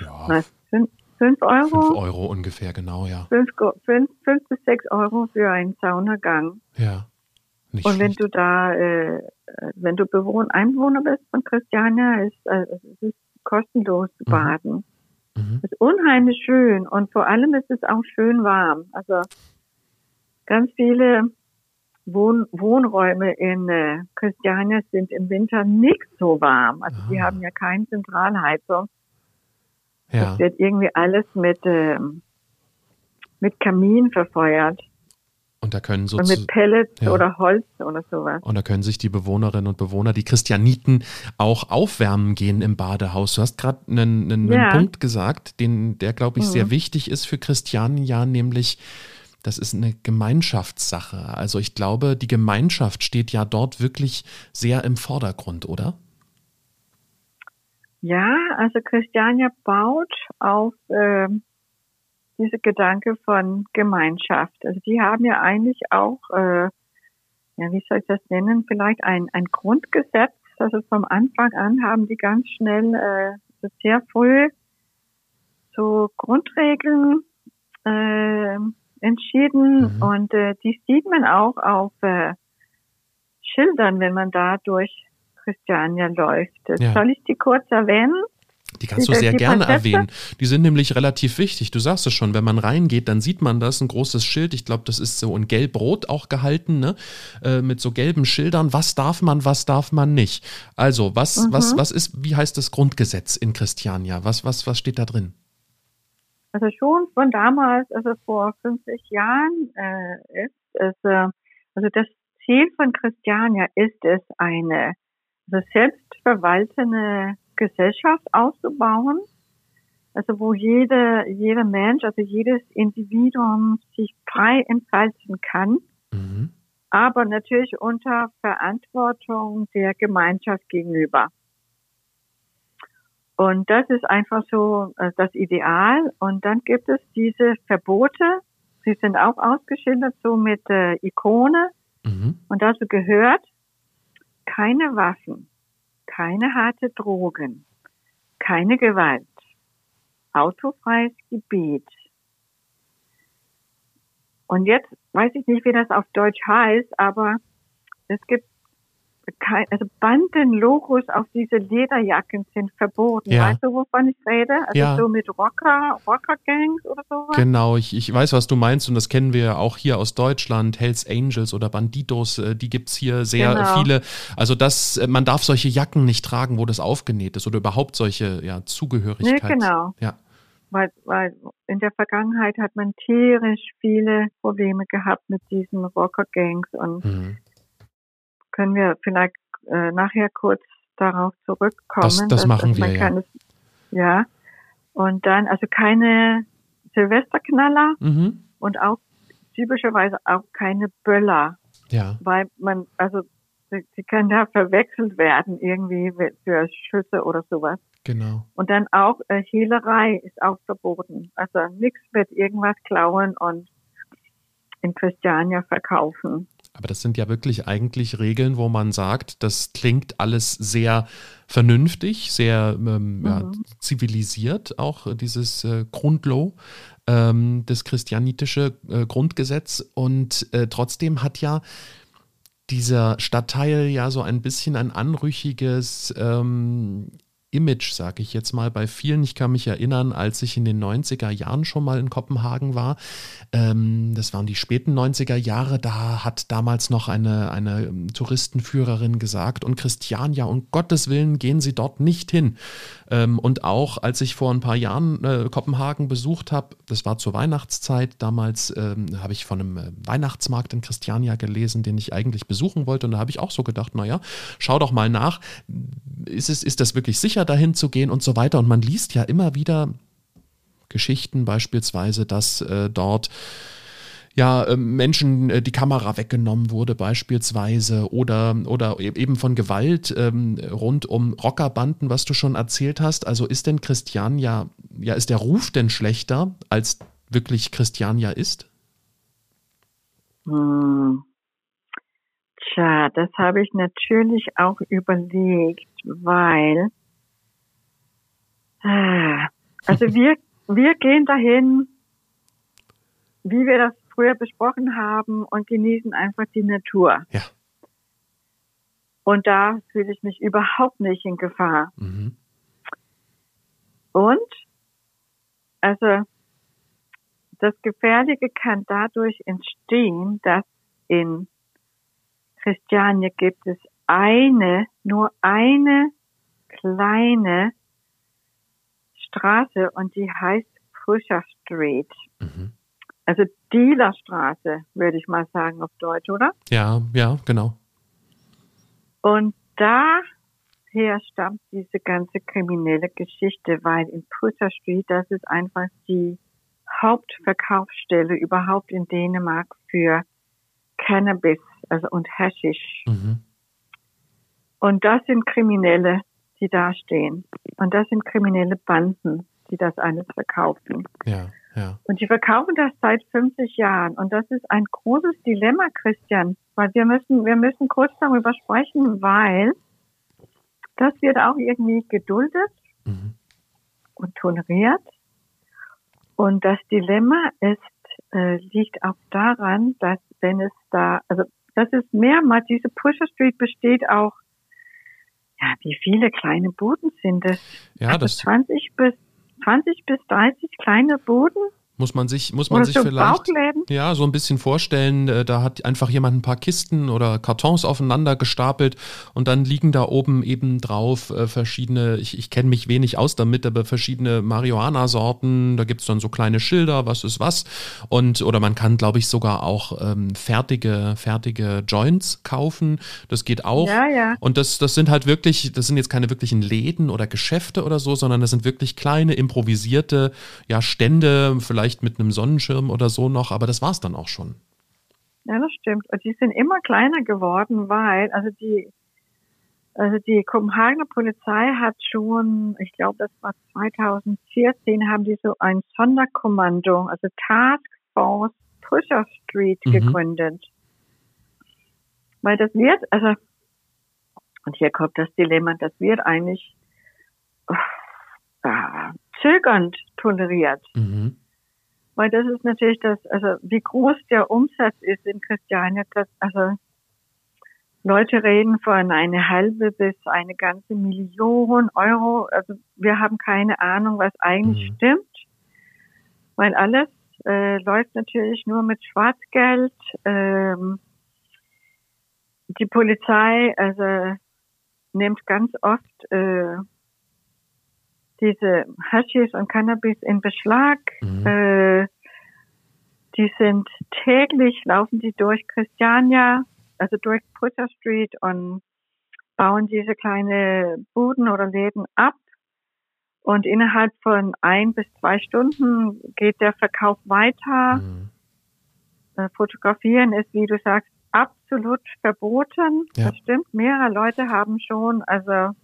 ja. was, 5, 5 Euro? 5 Euro ungefähr, genau, ja. 5, 5, 5 bis 6 Euro für einen Saunagang. Ja. Nicht und wenn schlecht. du da, äh, wenn du Bewohner, Einwohner bist von Christiania, ist äh, es ist kostenlos zu mhm. baden. Mhm. Es ist unheimlich schön und vor allem ist es auch schön warm. Also ganz viele Wohn Wohnräume in äh, Christiania sind im Winter nicht so warm. Also ah. die haben ja keine Zentralheizung. Ja. Es wird irgendwie alles mit, äh, mit Kamin verfeuert. Und da können so mit Pellets ja. oder Holz oder sowas. Und da können sich die Bewohnerinnen und Bewohner, die Christianiten, auch aufwärmen gehen im Badehaus. Du hast gerade einen, einen, ja. Punkt gesagt, den, der, glaube ich, mhm. sehr wichtig ist für Christianen, ja, nämlich das ist eine Gemeinschaftssache. Also ich glaube, die Gemeinschaft steht ja dort wirklich sehr im Vordergrund, oder? Ja, also Christiania baut auf äh, diese Gedanke von Gemeinschaft. Also die haben ja eigentlich auch, äh, ja, wie soll ich das nennen, vielleicht ein, ein Grundgesetz. Also vom Anfang an haben die ganz schnell äh, sehr früh so Grundregeln äh, entschieden mhm. und äh, die sieht man auch auf äh, Schildern, wenn man da durch Christiania läuft. Ja. Soll ich die kurz erwähnen? Die kannst du sehr gerne erwähnen. Die sind nämlich relativ wichtig. Du sagst es schon, wenn man reingeht, dann sieht man das, ein großes Schild. Ich glaube, das ist so in gelb-rot auch gehalten, ne? Äh, mit so gelben Schildern. Was darf man, was darf man nicht? Also, was, mhm. was, was ist, wie heißt das Grundgesetz in Christiania? Was, was, was steht da drin? Also schon von damals, also vor 50 Jahren äh, ist es, äh, also das Ziel von Christiania ist es, eine also selbstverwaltende Gesellschaft auszubauen, also wo jede, jeder Mensch, also jedes Individuum sich frei entfalten kann, mhm. aber natürlich unter Verantwortung der Gemeinschaft gegenüber. Und das ist einfach so äh, das Ideal. Und dann gibt es diese Verbote. Sie sind auch ausgeschildert so mit äh, Ikone. Mhm. Und dazu gehört keine Waffen, keine harte Drogen, keine Gewalt, autofreies Gebiet. Und jetzt weiß ich nicht, wie das auf Deutsch heißt, aber es gibt kein, also Bandenlogos auf diese Lederjacken sind verboten. Ja. Weißt du, wovon ich rede? Also ja. so mit Rocker, Rocker-Gangs oder sowas? Genau, ich, ich weiß, was du meinst und das kennen wir auch hier aus Deutschland. Hells Angels oder Banditos, äh, die gibt es hier sehr genau. viele. Also das, äh, man darf solche Jacken nicht tragen, wo das aufgenäht ist oder überhaupt solche ja, Zugehörigkeit. Nee, genau. Ja. Weil, weil in der Vergangenheit hat man tierisch viele Probleme gehabt mit diesen Rocker-Gangs und mhm können wir vielleicht äh, nachher kurz darauf zurückkommen. Das, das machen wir, ja. Es, ja. Und dann, also keine Silvesterknaller mhm. und auch typischerweise auch keine Böller. Ja. Weil man, also sie, sie können da verwechselt werden irgendwie für Schüsse oder sowas. Genau. Und dann auch äh, Hehlerei ist auch verboten. Also nichts mit irgendwas klauen und in Christiania verkaufen. Aber das sind ja wirklich eigentlich Regeln, wo man sagt, das klingt alles sehr vernünftig, sehr ähm, mhm. ja, zivilisiert, auch dieses äh, Grundlaw, ähm, das christianitische äh, Grundgesetz. Und äh, trotzdem hat ja dieser Stadtteil ja so ein bisschen ein anrüchiges ähm, Image, sage ich jetzt mal, bei vielen. Ich kann mich erinnern, als ich in den 90er Jahren schon mal in Kopenhagen war, ähm, das waren die späten 90er Jahre, da hat damals noch eine, eine ähm, Touristenführerin gesagt, und Christian, ja, um Gottes Willen gehen Sie dort nicht hin. Ähm, und auch als ich vor ein paar Jahren äh, Kopenhagen besucht habe, das war zur Weihnachtszeit, damals ähm, habe ich von einem äh, Weihnachtsmarkt in Christiania gelesen, den ich eigentlich besuchen wollte. Und da habe ich auch so gedacht, naja, schau doch mal nach, ist, es, ist das wirklich sicher, dahin zu gehen und so weiter. Und man liest ja immer wieder Geschichten beispielsweise, dass äh, dort ja, äh, Menschen äh, die Kamera weggenommen wurde beispielsweise oder, oder e-, eben von Gewalt ähm, rund um Rockerbanden, was du schon erzählt hast. Also ist denn Christian ja, ja, ist der Ruf denn schlechter, als wirklich Christian ja ist? Hm. Tja, das habe ich natürlich auch überlegt, weil äh, also wir wir gehen dahin, wie wir das früher besprochen haben und genießen einfach die Natur. Ja. Und da fühle ich mich überhaupt nicht in Gefahr. Mhm. Und also das Gefährliche kann dadurch entstehen, dass in Christiania gibt es eine, nur eine kleine Straße und die heißt Pusher Street. Mhm. Also Dealerstraße, würde ich mal sagen auf Deutsch, oder? Ja, ja, genau. Und daher stammt diese ganze kriminelle Geschichte, weil in Pusher Street, das ist einfach die Hauptverkaufsstelle überhaupt in Dänemark für Cannabis also und Hashish. Mhm. Und das sind Kriminelle, die da stehen. Und das sind kriminelle Banden, die das alles verkaufen. Ja, ja. Und die verkaufen das seit 50 Jahren. Und das ist ein großes Dilemma, Christian, weil wir müssen, wir müssen kurz darüber sprechen, weil das wird auch irgendwie geduldet Mhm. und toleriert. Und das Dilemma ist, äh, liegt auch daran, dass wenn es da, also das ist mehrmals, diese Pusher Street besteht auch, ja, wie viele kleine Buden sind es? Ja, also das 20 bis 20 bis 30 kleine Buden muss man sich, muss man oder sich vielleicht. Bauchläden. Ja, so ein bisschen vorstellen, äh, da hat einfach jemand ein paar Kisten oder Kartons aufeinander gestapelt und dann liegen da oben eben drauf äh, verschiedene, ich, ich kenne mich wenig aus damit, aber verschiedene Marihuana-Sorten, da gibt's dann so kleine Schilder, was ist was. Und oder man kann, glaube ich, sogar auch ähm, fertige, fertige Joints kaufen. Das geht auch. Ja, ja. Und das, das sind halt wirklich, das sind jetzt keine wirklichen Läden oder Geschäfte oder so, sondern das sind wirklich kleine, improvisierte ja, Stände, vielleicht mit einem Sonnenschirm oder so noch, aber das war's dann auch schon. Ja, das stimmt. Und die sind immer kleiner geworden, weil, also die, also die Kopenhagener Polizei hat schon, ich glaube, das war 2014, haben die so ein Sonderkommando, also Task Force Pusher Street Mhm. gegründet. Weil das wird, also, und hier kommt das Dilemma, das wird eigentlich äh, zögernd toleriert. Mhm. Weil das ist natürlich das, also wie groß der Umsatz ist in Christiania, das, also Leute reden von eine halbe bis eine ganze Million Euro. Also wir haben keine Ahnung, was eigentlich Mhm. stimmt, weil alles äh, läuft natürlich nur mit Schwarzgeld. Ähm, die Polizei also nimmt ganz oft äh, diese Hashis und Cannabis in Beschlag. Mhm. Äh, die sind täglich, laufen die durch Christiania, also durch Putter Street und bauen diese kleine Buden oder Läden ab. Und innerhalb von ein bis zwei Stunden geht der Verkauf weiter. Mhm. Äh, Fotografieren ist, wie du sagst, absolut verboten. Ja. Das stimmt. Mehrere Leute haben schon also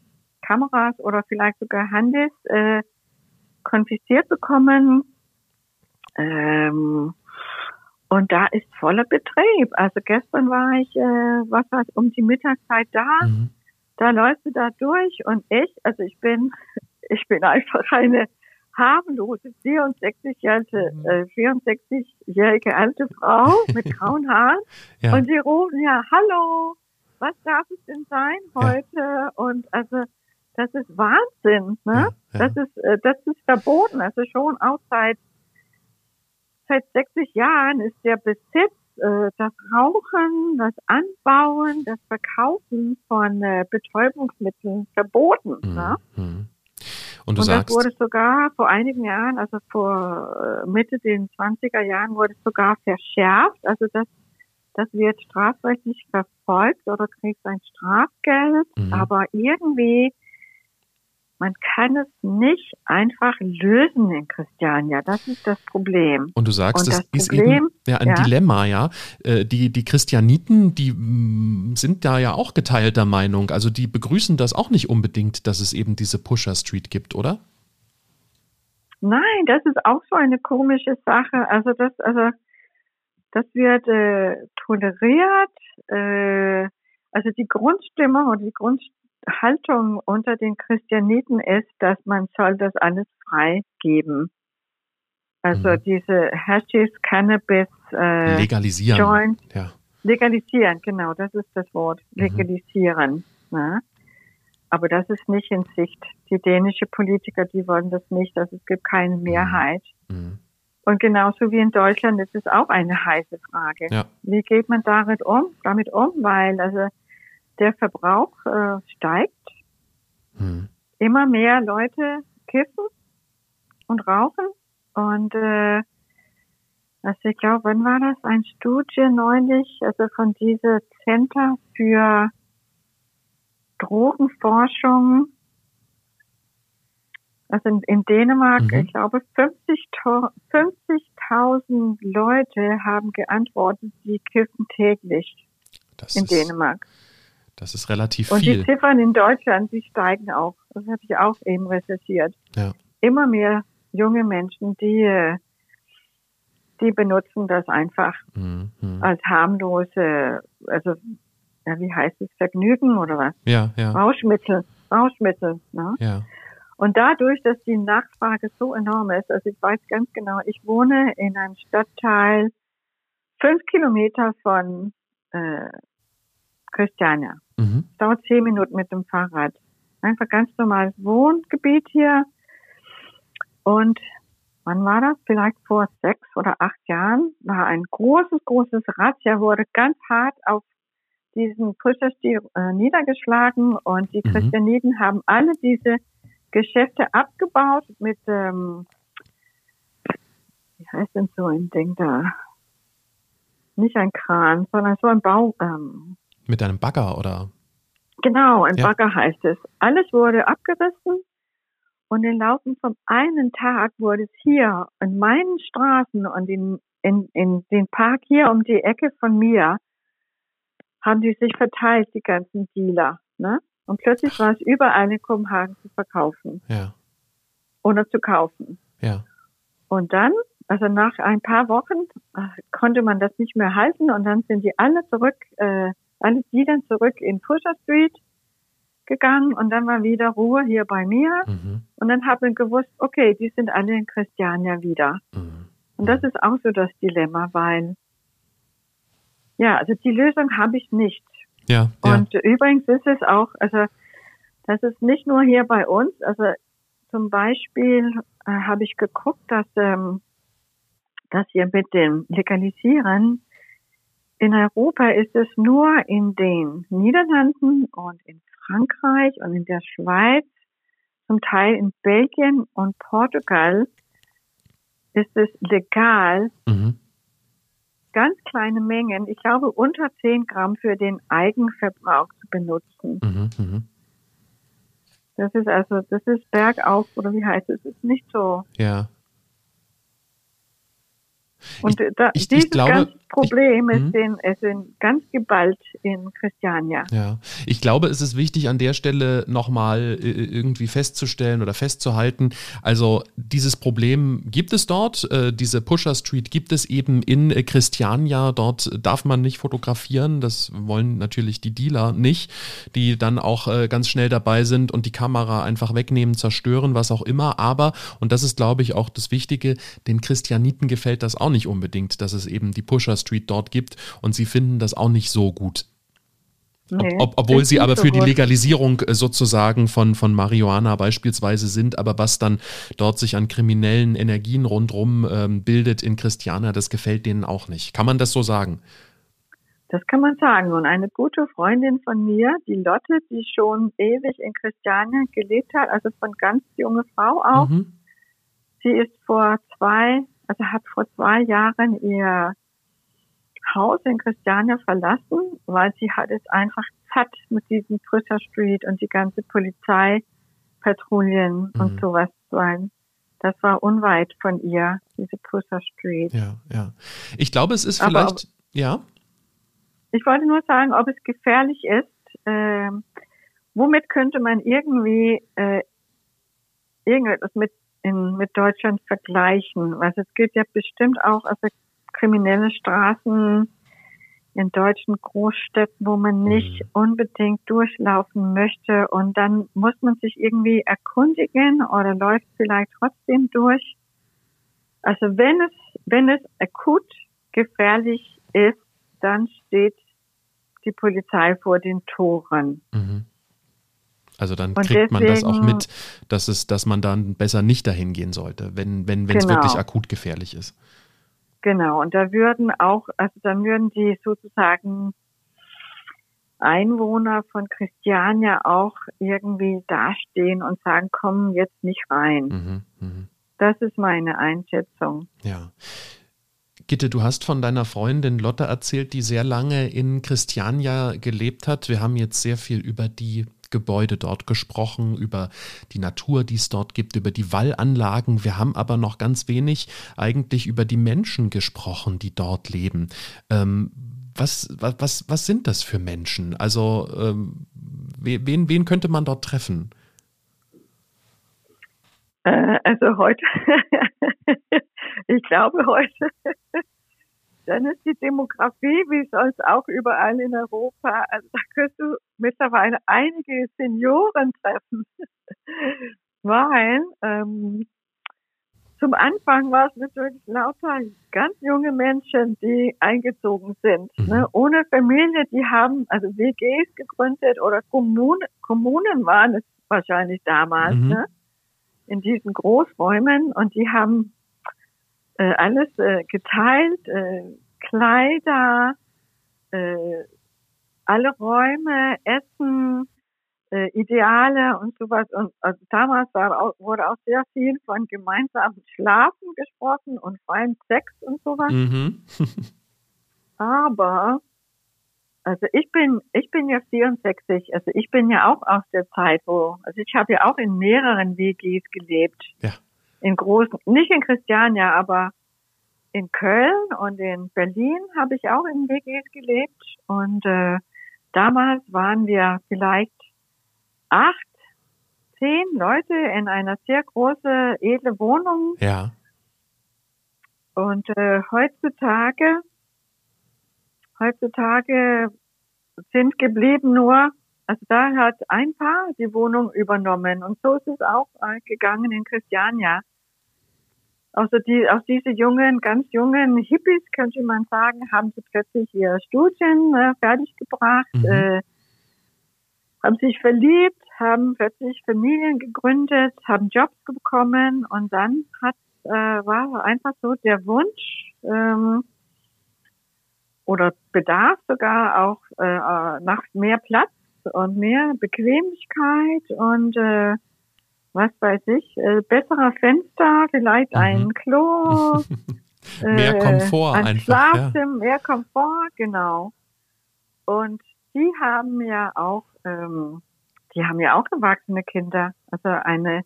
Kameras oder vielleicht sogar Handys äh, konfisziert bekommen. Ähm, und da ist voller Betrieb. Also gestern war ich, äh, was war um die Mittagszeit da. Mhm. Da läufst du da durch und ich, also ich bin, ich bin einfach eine harmlose 64-jährige, Mhm. äh, 64-jährige alte Frau mit grauen Haaren. Ja. Und sie rufen ja, hallo, was darf es denn sein Ja. heute? Und also, das ist Wahnsinn, ne? Ja, ja. Das ist, äh, das ist verboten. Also schon auch seit, seit 60 Jahren ist der Besitz, äh, das Rauchen, das Anbauen, das Verkaufen von äh, Betäubungsmitteln verboten, ne? Mhm. Mhm. Und du Und das sagst, wurde sogar vor einigen Jahren, also vor äh, Mitte den 20er Jahren, wurde es sogar verschärft. Also das, das wird strafrechtlich verfolgt oder kriegt ein Strafgeld. Mhm. Aber irgendwie, man kann es nicht einfach lösen in Christiania. Das ist das Problem. Und du sagst, Und das ist Problem- eben ja, ein ja. Dilemma, ja. Äh, Die, die Christianiten, die mm, sind da ja auch geteilter Meinung. Also die begrüßen das auch nicht unbedingt, dass es eben diese Pusher Street gibt, oder? Nein, das ist auch so eine komische Sache. Also das, also das wird äh, toleriert, äh, also die Grundstimmung und die Grundhaltung unter den Christianiten ist, dass man soll das alles freigeben. Also mhm. diese Hashish, Cannabis, äh, legalisieren. Joint, ja. Legalisieren, genau, das ist das Wort. Mhm. Legalisieren. Mhm. Ne? Aber das ist nicht in Sicht. Die dänische Politiker, die wollen das nicht. Also es gibt keine mhm. Mehrheit. Mhm. Und genauso wie in Deutschland ist es auch eine heiße Frage. Ja. Wie geht man damit um? Damit um, weil also der Verbrauch äh, steigt. Mhm. Immer mehr Leute kiffen und rauchen. Und äh, also ich glaube, wann war das? Ein Studie neulich, also von dieser Center für Drogenforschung, also in, in Dänemark, mhm. ich glaube, 50.000 50 Leute haben geantwortet, sie kiffen täglich das in Dänemark. Das ist relativ Und viel. Und die Ziffern in Deutschland, die steigen auch. Das habe ich auch eben recherchiert. Ja. Immer mehr junge Menschen, die, die benutzen das einfach mhm. als harmlose, also ja, wie heißt es, Vergnügen oder was? Ja, ja. Rauschmittel, Rauschmittel. Ne? Ja. Und dadurch, dass die Nachfrage so enorm ist, also ich weiß ganz genau, ich wohne in einem Stadtteil fünf Kilometer von äh, Christiania. Mhm. Dauert zehn Minuten mit dem Fahrrad. Einfach ganz normales Wohngebiet hier. Und wann war das? Vielleicht vor sechs oder acht Jahren war ein großes, großes Razzia, wurde ganz hart auf diesen Pusherstil äh, niedergeschlagen und die mhm. Christianiden haben alle diese Geschäfte abgebaut mit, ähm, wie heißt denn so ein Ding da? Nicht ein Kran, sondern so ein Bau. Ähm, mit einem Bagger oder? Genau, ein ja. Bagger heißt es. Alles wurde abgerissen und im Laufe von einem Tag wurde es hier in meinen Straßen und in, in, in den Park hier um die Ecke von mir haben die sich verteilt, die ganzen Dealer. Ne? Und plötzlich war es überall in Kopenhagen zu verkaufen. Ja. Oder zu kaufen. Ja. Und dann, also nach ein paar Wochen, äh, konnte man das nicht mehr halten und dann sind die alle zurück, äh, alle Dealer zurück in Pusher Street gegangen und dann war wieder Ruhe hier bei mir. Mhm. Und dann habe ich gewusst, okay, die sind alle in Christiania wieder. Mhm. Und das ist auch so das Dilemma, weil ja, also die Lösung habe ich nicht. Ja, Und übrigens ist es auch, also das ist nicht nur hier bei uns, also zum Beispiel äh, habe ich geguckt, dass, ähm, dass hier mit dem Legalisieren in Europa ist es nur in den Niederlanden und in Frankreich und in der Schweiz, zum Teil in Belgien und Portugal ist es legal, mhm ganz kleine Mengen, ich glaube unter 10 Gramm für den Eigenverbrauch zu benutzen. Mhm, mh. Das ist also, das ist bergauf oder wie heißt es? Das ist nicht so. Ja. Und ich, da, ich, dieses ich glaube, Problem ich, ist, mhm. in, ist in ganz geballt in Christiania. Ja, ich glaube, es ist wichtig an der Stelle nochmal äh, irgendwie festzustellen oder festzuhalten. Also dieses Problem gibt es dort, äh, diese Pusher Street gibt es eben in Christiania. Dort darf man nicht fotografieren. Das wollen natürlich die Dealer nicht, die dann auch äh, ganz schnell dabei sind und die Kamera einfach wegnehmen, zerstören, was auch immer. Aber, und das ist, glaube ich, auch das Wichtige, den Christianiten gefällt das auch nicht unbedingt, dass es eben die Pusher Street dort gibt und sie finden das auch nicht so gut. Nee, ob, obwohl sie aber für so die Legalisierung äh, sozusagen von, von Marihuana beispielsweise sind, aber was dann dort sich an kriminellen Energien rundherum ähm, bildet in Christiana, das gefällt denen auch nicht. Kann man das so sagen? Das kann man sagen. Und eine gute Freundin von mir, die Lotte, die schon ewig in Christiania gelebt hat, also von ganz junge Frau auch, mhm. sie ist vor zwei, also hat vor zwei Jahren ihr Haus in Christiania verlassen, weil sie hat es einfach satt mit diesem Twitter Street und die ganze Polizeipatrouillen mhm. und sowas sein. Das war unweit von ihr, diese Twitter Street. Ja, ja. Ich glaube, es ist vielleicht, ob, ja. Ich wollte nur sagen, ob es gefährlich ist, äh, womit könnte man irgendwie äh, irgendetwas mit in, mit Deutschland vergleichen? Was es gibt ja bestimmt auch, also kriminelle Straßen in deutschen Großstädten, wo man nicht Mhm. unbedingt durchlaufen möchte und dann muss man sich irgendwie erkundigen oder läuft vielleicht trotzdem durch. Also wenn es, wenn es akut gefährlich ist, dann steht die Polizei vor den Toren. Mhm. Also dann Und kriegt man das auch deswegen- mit, dass es, dass man dann besser nicht dahin gehen sollte, wenn wenn wenn es Genau. wirklich akut gefährlich ist. Genau, und da würden auch, also dann würden die sozusagen Einwohner von Christiania auch irgendwie dastehen und sagen, komm jetzt nicht rein. Mhm. Mhm. Das ist meine Einschätzung. Ja. Gitte, du hast von deiner Freundin Lotte erzählt, die sehr lange in Christiania gelebt hat. Wir haben jetzt sehr viel über die Gebäude dort gesprochen, über die Natur, die es dort gibt, über die Wallanlagen. Wir haben aber noch ganz wenig eigentlich über die Menschen gesprochen, die dort leben. Ähm, was, was, was, was sind das für Menschen? Also ähm, we- wen, wen könnte man dort treffen? Äh, also heute, ich glaube heute, dann ist die Demografie, wie sonst auch überall in Europa, also da könntest du mittlerweile einige Senioren treffen, weil ähm, zum Anfang war es natürlich lauter ganz junge Menschen, die eingezogen sind, Mhm. ne? ohne Familie, die haben also WGs gegründet oder Kommunen, Kommunen waren es wahrscheinlich damals, Mhm. ne? in diesen Großräumen und die haben äh, alles äh, geteilt, äh, Kleider, äh, alle Räume, Essen, äh, Ideale und sowas. Und also damals war auch, wurde auch sehr viel von gemeinsamen Schlafen gesprochen und freien Sex und sowas. Mhm. Aber also ich bin ich bin ja 64, also ich bin ja auch aus der Zeit, wo also ich habe ja auch in mehreren WGs gelebt. Ja. In großen, nicht in Christiania, aber in Köln und in Berlin habe ich auch in WGs gelebt und äh, damals waren wir vielleicht acht, zehn Leute in einer sehr großen edle Wohnung Ja. und äh, heutzutage, heutzutage sind geblieben nur, also da hat ein Paar die Wohnung übernommen und so ist es auch äh, gegangen in Christiania. Also die, auch diese jungen, ganz jungen Hippies, könnte man sagen, haben sie plötzlich ihr Studien äh, fertiggebracht, Mhm. äh, haben sich verliebt, haben plötzlich Familien gegründet, haben Jobs bekommen und dann hat äh, war einfach so der Wunsch ähm, oder Bedarf sogar auch äh, äh, nach mehr Platz und mehr Bequemlichkeit und äh, was weiß ich, äh, besserer Fenster, vielleicht Mhm. ein Klo, Mehr äh, Komfort ein einfach, ja. Schlafzimmer, mehr Komfort, genau. Und die haben ja auch, ähm, die haben ja auch erwachsene Kinder. Also eine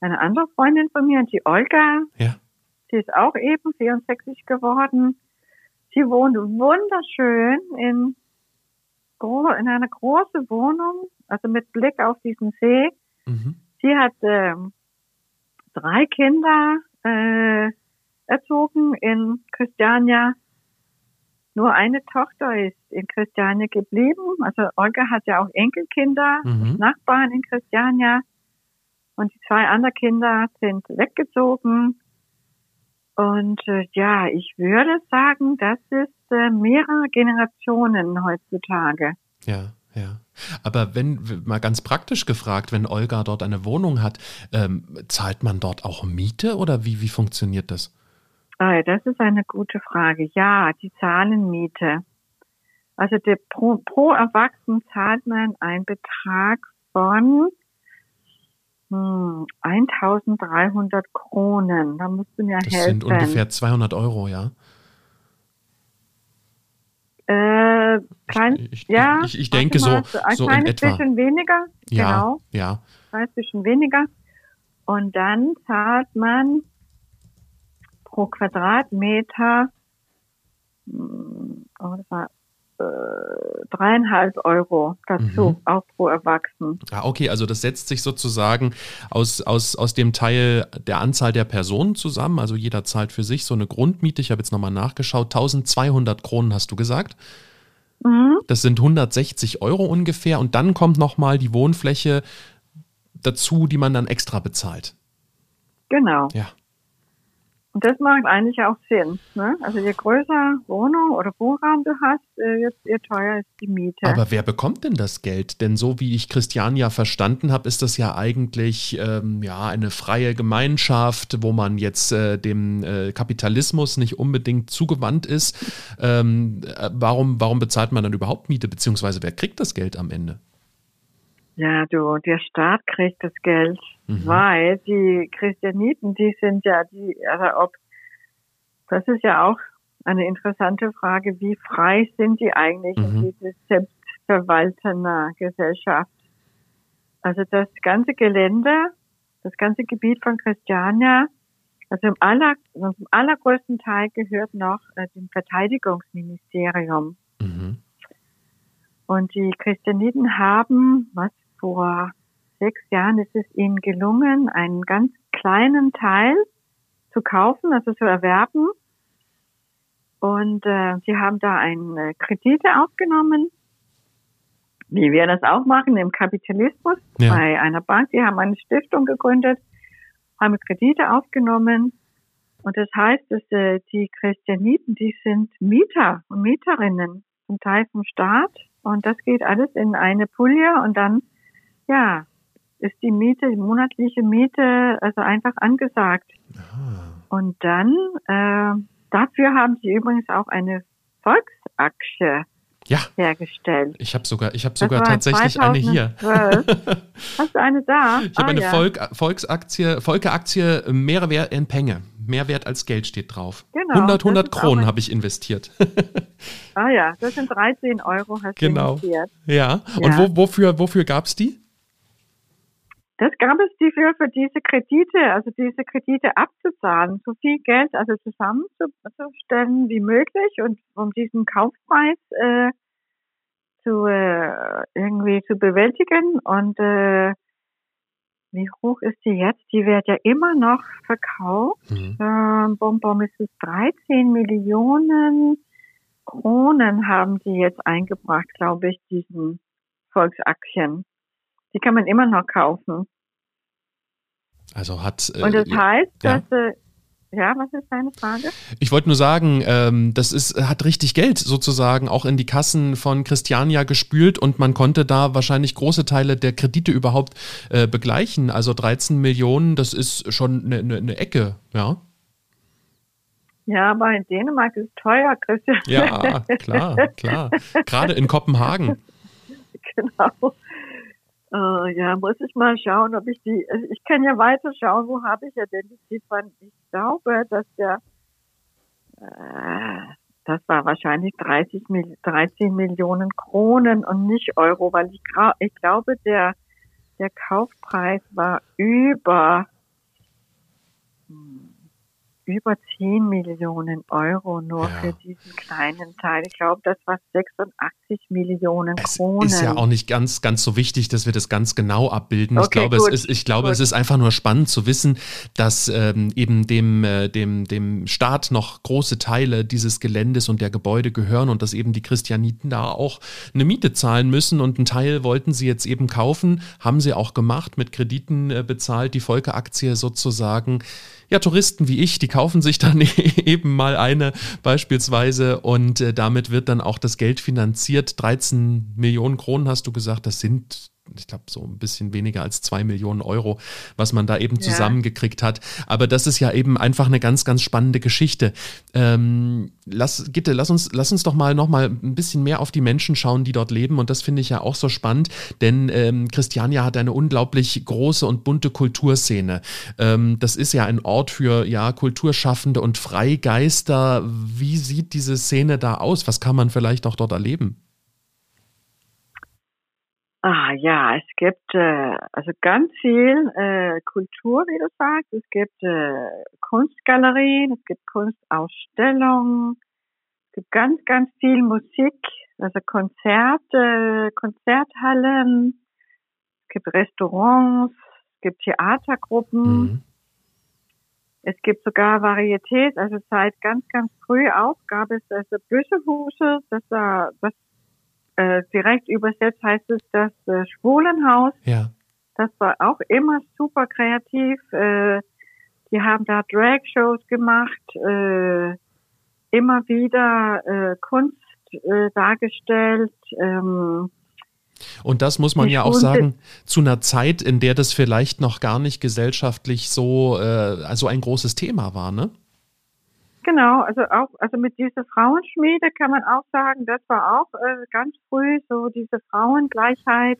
eine andere Freundin von mir, die Olga, Ja. die ist auch eben 64 geworden. Sie wohnt wunderschön in, in einer großen Wohnung, also mit Blick auf diesen See. Mhm. Sie hat ähm, drei Kinder äh, erzogen in Christiania. Nur eine Tochter ist in Christiania geblieben. Also Olga hat ja auch Enkelkinder, Mhm. Nachbarn in Christiania. Und die zwei anderen Kinder sind weggezogen. Und äh, ja, ich würde sagen, das ist äh, mehrere Generationen heutzutage. Ja, ja. Aber wenn, mal ganz praktisch gefragt, wenn Olga dort eine Wohnung hat, ähm, zahlt man dort auch Miete oder wie, wie funktioniert das? Ah, das ist eine gute Frage. Ja, die zahlen Miete. Also der pro, pro Erwachsenen zahlt man einen Betrag von hm, 1300 Kronen. Da musst du mir Das helfen. sind ungefähr 200 Euro, ja. Äh, klein, ich, ich, ja, ich, ich denke so, ein so in kleines etwa. bisschen weniger. Ja, Genau, ja. ein kleines bisschen weniger. Und dann zahlt man pro Quadratmeter hm, oh, das war äh, dreieinhalb Euro dazu, Mhm. auch pro Erwachsenen. Ah, okay, also das setzt sich sozusagen aus, aus, aus dem Teil der Anzahl der Personen zusammen. Also jeder zahlt für sich so eine Grundmiete. Ich habe jetzt nochmal nachgeschaut. 1200 Kronen hast du gesagt. Mhm. Das sind 160 Euro ungefähr. Und dann kommt nochmal die Wohnfläche dazu, die man dann extra bezahlt. Genau. Ja. Und das macht eigentlich auch Sinn. Ne? Also je größer Wohnung oder Wohnraum du hast, äh, je, je teuer ist die Miete. Aber wer bekommt denn das Geld? Denn so wie ich Christian ja verstanden habe, ist das ja eigentlich ähm, ja eine freie Gemeinschaft, wo man jetzt äh, dem äh, Kapitalismus nicht unbedingt zugewandt ist. Ähm, äh, warum, warum bezahlt man dann überhaupt Miete? Beziehungsweise wer kriegt das Geld am Ende? Ja, du, der Staat kriegt das Geld, Mhm. weil die Christianiten, die sind ja die, also ob, das ist ja auch eine interessante Frage, wie frei sind die eigentlich Mhm. in diese selbstverwaltender Gesellschaft? Also das ganze Gelände, das ganze Gebiet von Christiania, also im, aller, also im allergrößten Teil gehört noch äh, dem Verteidigungsministerium. Mhm. Und die Christianiten haben, was vor sechs Jahren ist es ihnen gelungen, einen ganz kleinen Teil zu kaufen, also zu erwerben. Und äh, sie haben da einen Kredite aufgenommen, wie wir das auch machen im Kapitalismus Ja. bei einer Bank. Sie haben eine Stiftung gegründet, haben Kredite aufgenommen. Und das heißt, dass äh, die Christianiten, die sind Mieter und Mieterinnen, zum Teil vom Staat. Und das geht alles in eine Pulle und dann, ja, ist die Miete, die monatliche Miete, also einfach angesagt. Ah. Und dann, äh, dafür haben sie übrigens auch eine Volksaktie Ja, hergestellt. ich habe sogar, ich habe Das sogar tatsächlich eine hier. 2012. Hast du eine da? Ich habe Ah, eine ja. Volk, Volksaktie, Volke-Aktie, Mehrwert in Penge. Mehrwert als Geld steht drauf. Genau, 100, das 100 ist auch Kronen habe ich investiert. Ah ja, das sind 13 Euro hast Genau. du investiert. ja. Und Ja. wo, wofür, wofür gab es die? Das gab es die für, diese Kredite, also diese Kredite abzuzahlen, so viel Geld also zusammenzustellen wie möglich und um diesen Kaufpreis äh, zu äh, irgendwie zu bewältigen. Und äh, wie hoch ist die jetzt? Die wird ja immer noch verkauft. Mhm. Ähm, bom, ist es 13 Millionen Kronen haben die jetzt eingebracht, glaube ich, diesen Volksaktien. Die kann man immer noch kaufen. Also hat. äh, Und das heißt, ja. dass, äh, ja, was ist deine Frage? Ich wollte nur sagen, ähm, das ist, hat richtig Geld sozusagen auch in die Kassen von Christiania gespült und man konnte da wahrscheinlich große Teile der Kredite überhaupt äh, begleichen. Also 13 Millionen, das ist schon eine, eine, eine Ecke, ja. Ja, aber in Dänemark ist es teuer, Christian. Ja, klar, klar. Gerade in Kopenhagen. genau. Äh, ja, muss ich mal schauen, ob ich die, also ich kann ja weiter schauen, wo habe ich ja denn die Ziffern? Ich glaube, dass der, äh, das war wahrscheinlich 30, Mil- 13 Millionen Kronen und nicht Euro, weil ich, ich glaube, der, der Kaufpreis war über, hm, über 10 Millionen Euro nur Ja. für diesen kleinen Teil. Ich glaube, das war 86 Millionen Es Kronen. ist ja auch nicht ganz, ganz so wichtig, dass wir das ganz genau abbilden. ich Okay, glaube, gut, es ist, ich glaube, gut. es ist einfach nur spannend zu wissen, dass ähm, eben dem, äh, dem, dem Staat noch große Teile dieses Geländes und der Gebäude gehören und dass eben die Christianiten da auch eine Miete zahlen müssen und einen Teil wollten sie jetzt eben kaufen, haben sie auch gemacht, mit Krediten äh, bezahlt, die Volke-Aktie sozusagen. Ja, Touristen wie ich, die kaufen sich dann eben mal eine beispielsweise und äh, damit wird dann auch das Geld finanziert. 13 Millionen Kronen hast du gesagt, das sind, ich glaube, so ein bisschen weniger als zwei Millionen Euro, was man da eben Ja. zusammengekriegt hat. Aber das ist ja eben einfach eine ganz, ganz spannende Geschichte. Ähm, lass, Gitte, lass uns, lass uns doch mal noch mal ein bisschen mehr auf die Menschen schauen, die dort leben. Und das finde ich ja auch so spannend, denn ähm, Christiania hat eine unglaublich große und bunte Kulturszene. Ähm, das ist ja ein Ort für ja, Kulturschaffende und Freigeister. Wie sieht diese Szene da aus? Was kann man vielleicht auch dort erleben? Ah ja, es gibt äh, also ganz viel äh, Kultur, wie du sagst. Es gibt äh, Kunstgalerien, es gibt Kunstausstellungen, es gibt ganz, ganz viel Musik. also Konzerte, Konzerthallen, es gibt Restaurants, es gibt Theatergruppen. Mhm. Es gibt sogar Varietät, also seit ganz, ganz früh auch gab es also Büschehuse, das war, das äh, direkt übersetzt heißt es das äh, Schwulenhaus. Ja. Das war auch immer super kreativ. Äh, die haben da Drag-Shows gemacht, äh, immer wieder äh, Kunst äh, dargestellt. Ähm, und das muss man ja auch sagen, zu einer Zeit, in der das vielleicht noch gar nicht gesellschaftlich so äh, also ein großes Thema war, ne? Genau, also auch, also mit dieser Frauenschmiede kann man auch sagen, das war auch äh, ganz früh so diese Frauengleichheit,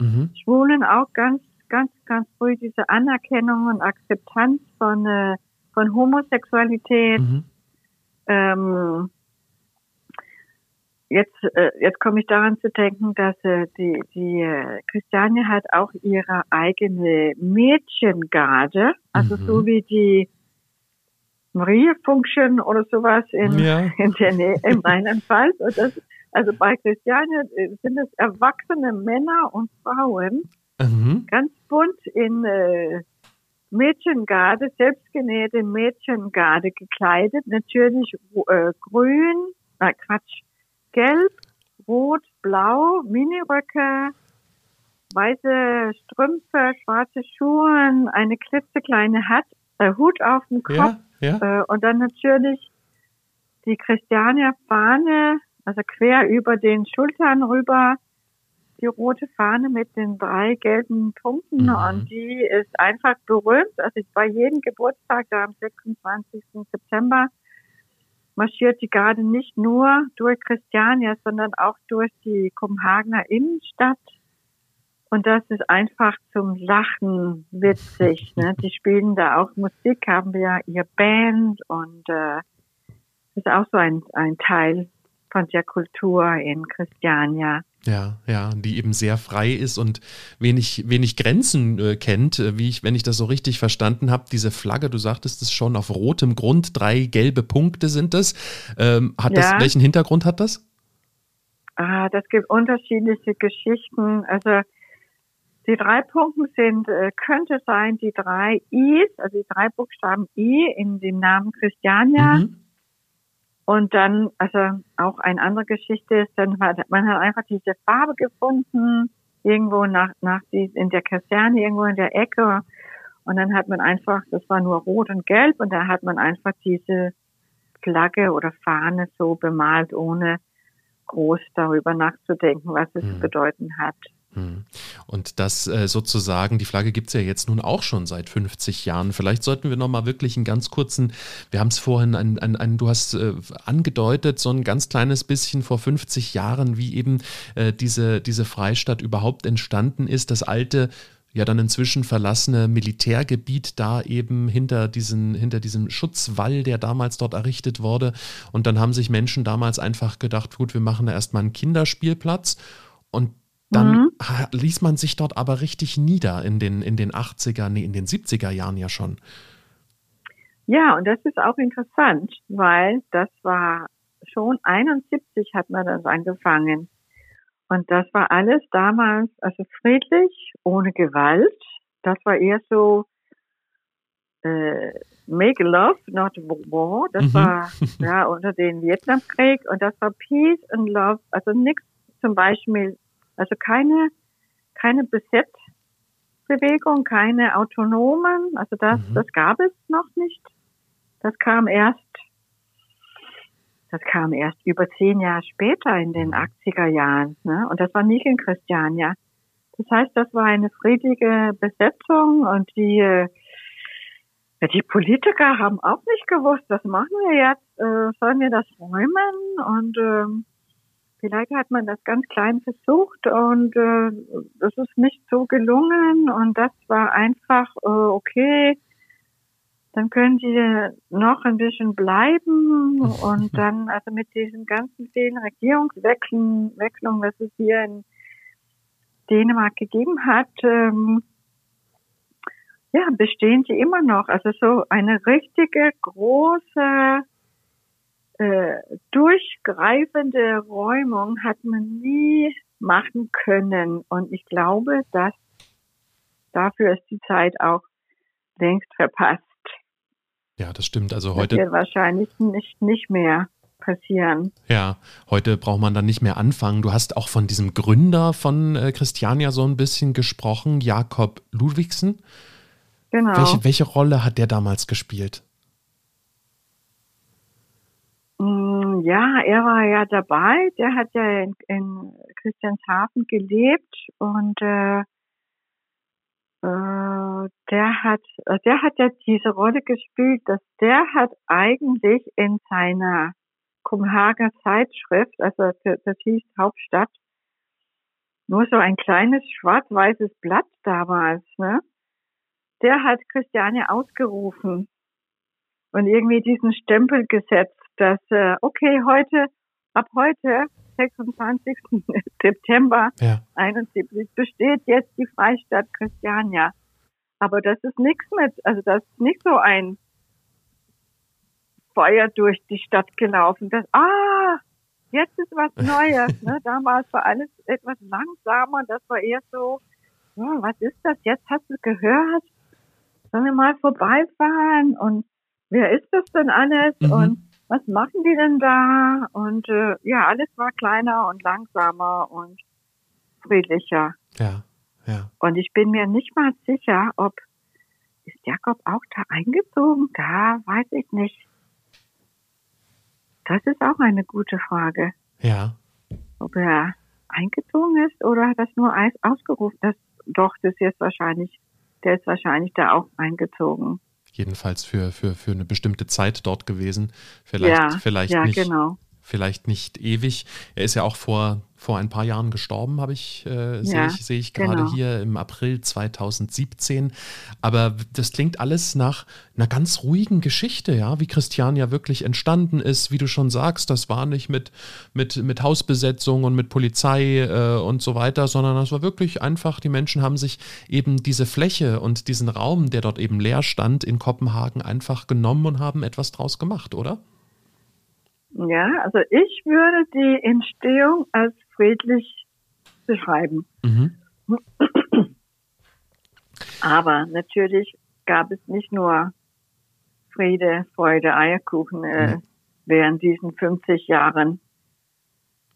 mhm. Schwulen auch ganz, ganz, ganz früh diese Anerkennung und Akzeptanz von, äh, von Homosexualität. Mhm. Ähm, jetzt, äh, jetzt komme ich daran zu denken, dass äh, die, die äh, Christiane hat auch ihre eigene Mädchengarde, also mhm. so wie die Maria Function oder sowas in, ja. in der Nähe im Rheinland-Pfalz. Also bei Christiane äh, sind es erwachsene Männer und Frauen, mhm. ganz bunt in äh, Mädchengarde, selbstgenähte Mädchengarde gekleidet, natürlich äh, grün, na Quatsch, gelb, rot, blau, Miniröcke, weiße Strümpfe, schwarze Schuhe, eine klitzekleine Hat, äh, Hut auf dem Kopf ja, ja. Äh, und dann natürlich die Christiania-Fahne, also quer über den Schultern rüber, die rote Fahne mit den drei gelben Punkten mhm. und die ist einfach berühmt. Also bei jedem Geburtstag, da am 26. September, marschiert die Garde nicht nur durch Christiania, sondern auch durch die Kopenhagener Innenstadt. Und das ist einfach zum Lachen witzig. Ne? Die spielen da auch Musik, haben wir ja ihr Band und äh, das ist auch so ein, ein Teil von der Kultur in Christiania. Ja, ja, die eben sehr frei ist und wenig, wenig Grenzen äh, kennt, äh, wie ich, wenn ich das so richtig verstanden habe. Diese Flagge, du sagtest es schon, auf rotem Grund, drei gelbe Punkte sind es. Ähm, hat ja. das, welchen Hintergrund hat das? Ah, das gibt unterschiedliche Geschichten. Also die drei Punkte sind, äh, könnte sein, die drei I's, also die drei Buchstaben I in dem Namen Christiania. Mhm. Und dann, also auch eine andere Geschichte ist, dann man hat einfach diese Farbe gefunden, irgendwo nach, nach die, in der Kaserne, irgendwo in der Ecke. Und dann hat man einfach, das war nur rot und gelb, und da hat man einfach diese Flagge oder Fahne so bemalt, ohne groß darüber nachzudenken, was es mhm. bedeuten hat. Hm. Und das äh, sozusagen, die Flagge gibt es ja jetzt nun auch schon seit 50 Jahren. Vielleicht sollten wir nochmal wirklich einen ganz kurzen, wir haben es vorhin, ein, ein, ein, du hast äh, angedeutet, so ein ganz kleines bisschen vor 50 Jahren, wie eben äh, diese, diese Freistadt überhaupt entstanden ist. Das alte ja dann inzwischen verlassene Militärgebiet da eben hinter, diesen, hinter diesem Schutzwall, der damals dort errichtet wurde. Und dann haben sich Menschen damals einfach gedacht, gut, wir machen da erstmal einen Kinderspielplatz. Und dann mhm. ließ man sich dort aber richtig nieder in den, in den 80er, nee, in den 70er Jahren ja schon. Ja, und das ist auch interessant, weil das war schon 71 hat man das angefangen. Und das war alles damals, also friedlich, ohne Gewalt. Das war eher so, äh, make love, not war. Das mhm. war ja unter den Vietnamkrieg und das war Peace and Love. Also nichts zum Beispiel also keine, keine Besetzbewegung, keine autonomen, also das, mhm. das gab es noch nicht. Das kam erst, das kam erst über zehn Jahre später in den 80er Jahren, ne? Und das war in Christiania. Das heißt, das war eine friedliche Besetzung und die, äh, die Politiker haben auch nicht gewusst, was machen wir jetzt? Äh, sollen wir das räumen? Und ähm, Vielleicht hat man das ganz klein versucht und äh, das ist nicht so gelungen und das war einfach äh, okay. Dann können sie noch ein bisschen bleiben und dann also mit diesen ganzen vielen Regierungswechseln, Wechselungen, was es hier in Dänemark gegeben hat, ähm, ja, bestehen sie immer noch. Also so eine richtige große äh, durchgreifende Räumung hat man nie machen können. Und ich glaube, dass dafür ist die Zeit auch längst verpasst. Ja, das stimmt. Also heute. Das wird wahrscheinlich nicht, nicht mehr passieren. Ja, heute braucht man dann nicht mehr anfangen. Du hast auch von diesem Gründer von äh, Christiania so ein bisschen gesprochen, Jakob Ludwigsen. Genau. Welche, welche Rolle hat der damals gespielt? Mm, ja, er war ja dabei. Der hat ja in, in Christianshafen gelebt und äh, äh, der hat, äh, der hat ja diese Rolle gespielt, dass der hat eigentlich in seiner Kopenhager Zeitschrift, also das hieß Hauptstadt, nur so ein kleines schwarz-weißes Blatt damals, ne? Der hat Christiane ausgerufen und irgendwie diesen Stempel gesetzt, dass, äh, okay, heute, ab heute, 26. September ja. 71, besteht jetzt die Freistadt Christiania. Aber das ist nichts mit, also das ist nicht so ein Feuer durch die Stadt gelaufen. Das, ah, jetzt ist was Neues. Ne? Damals war alles etwas langsamer. Das war eher so, oh, was ist das? Jetzt hast du gehört. Sollen wir mal vorbeifahren? Und wer ist das denn alles? Mhm. Und was machen die denn da? Und äh, ja, alles war kleiner und langsamer und friedlicher. Ja, ja. Und ich bin mir nicht mal sicher, ob ist Jakob auch da eingezogen? Da weiß ich nicht. Das ist auch eine gute Frage. Ja. Ob er eingezogen ist oder hat das nur ausgerufen? Das, doch, das ist wahrscheinlich, der ist wahrscheinlich da auch eingezogen. Jedenfalls für, für, für eine bestimmte Zeit dort gewesen. Vielleicht, ja, vielleicht ja, nicht. Genau. Vielleicht nicht ewig. Er ist ja auch vor vor ein paar Jahren gestorben, habe ich, äh, sehe ich, seh ich gerade genau. hier im April 2017. Aber das klingt alles nach einer ganz ruhigen Geschichte, ja, wie Christian ja wirklich entstanden ist, wie du schon sagst, das war nicht mit, mit, mit Hausbesetzung und mit Polizei äh, und so weiter, sondern das war wirklich einfach, die Menschen haben sich eben diese Fläche und diesen Raum, der dort eben leer stand, in Kopenhagen einfach genommen und haben etwas draus gemacht, oder? Ja, also ich würde die Entstehung als friedlich beschreiben. Mhm. Aber natürlich gab es nicht nur Friede, Freude, Eierkuchen äh, mhm. während diesen 50 Jahren.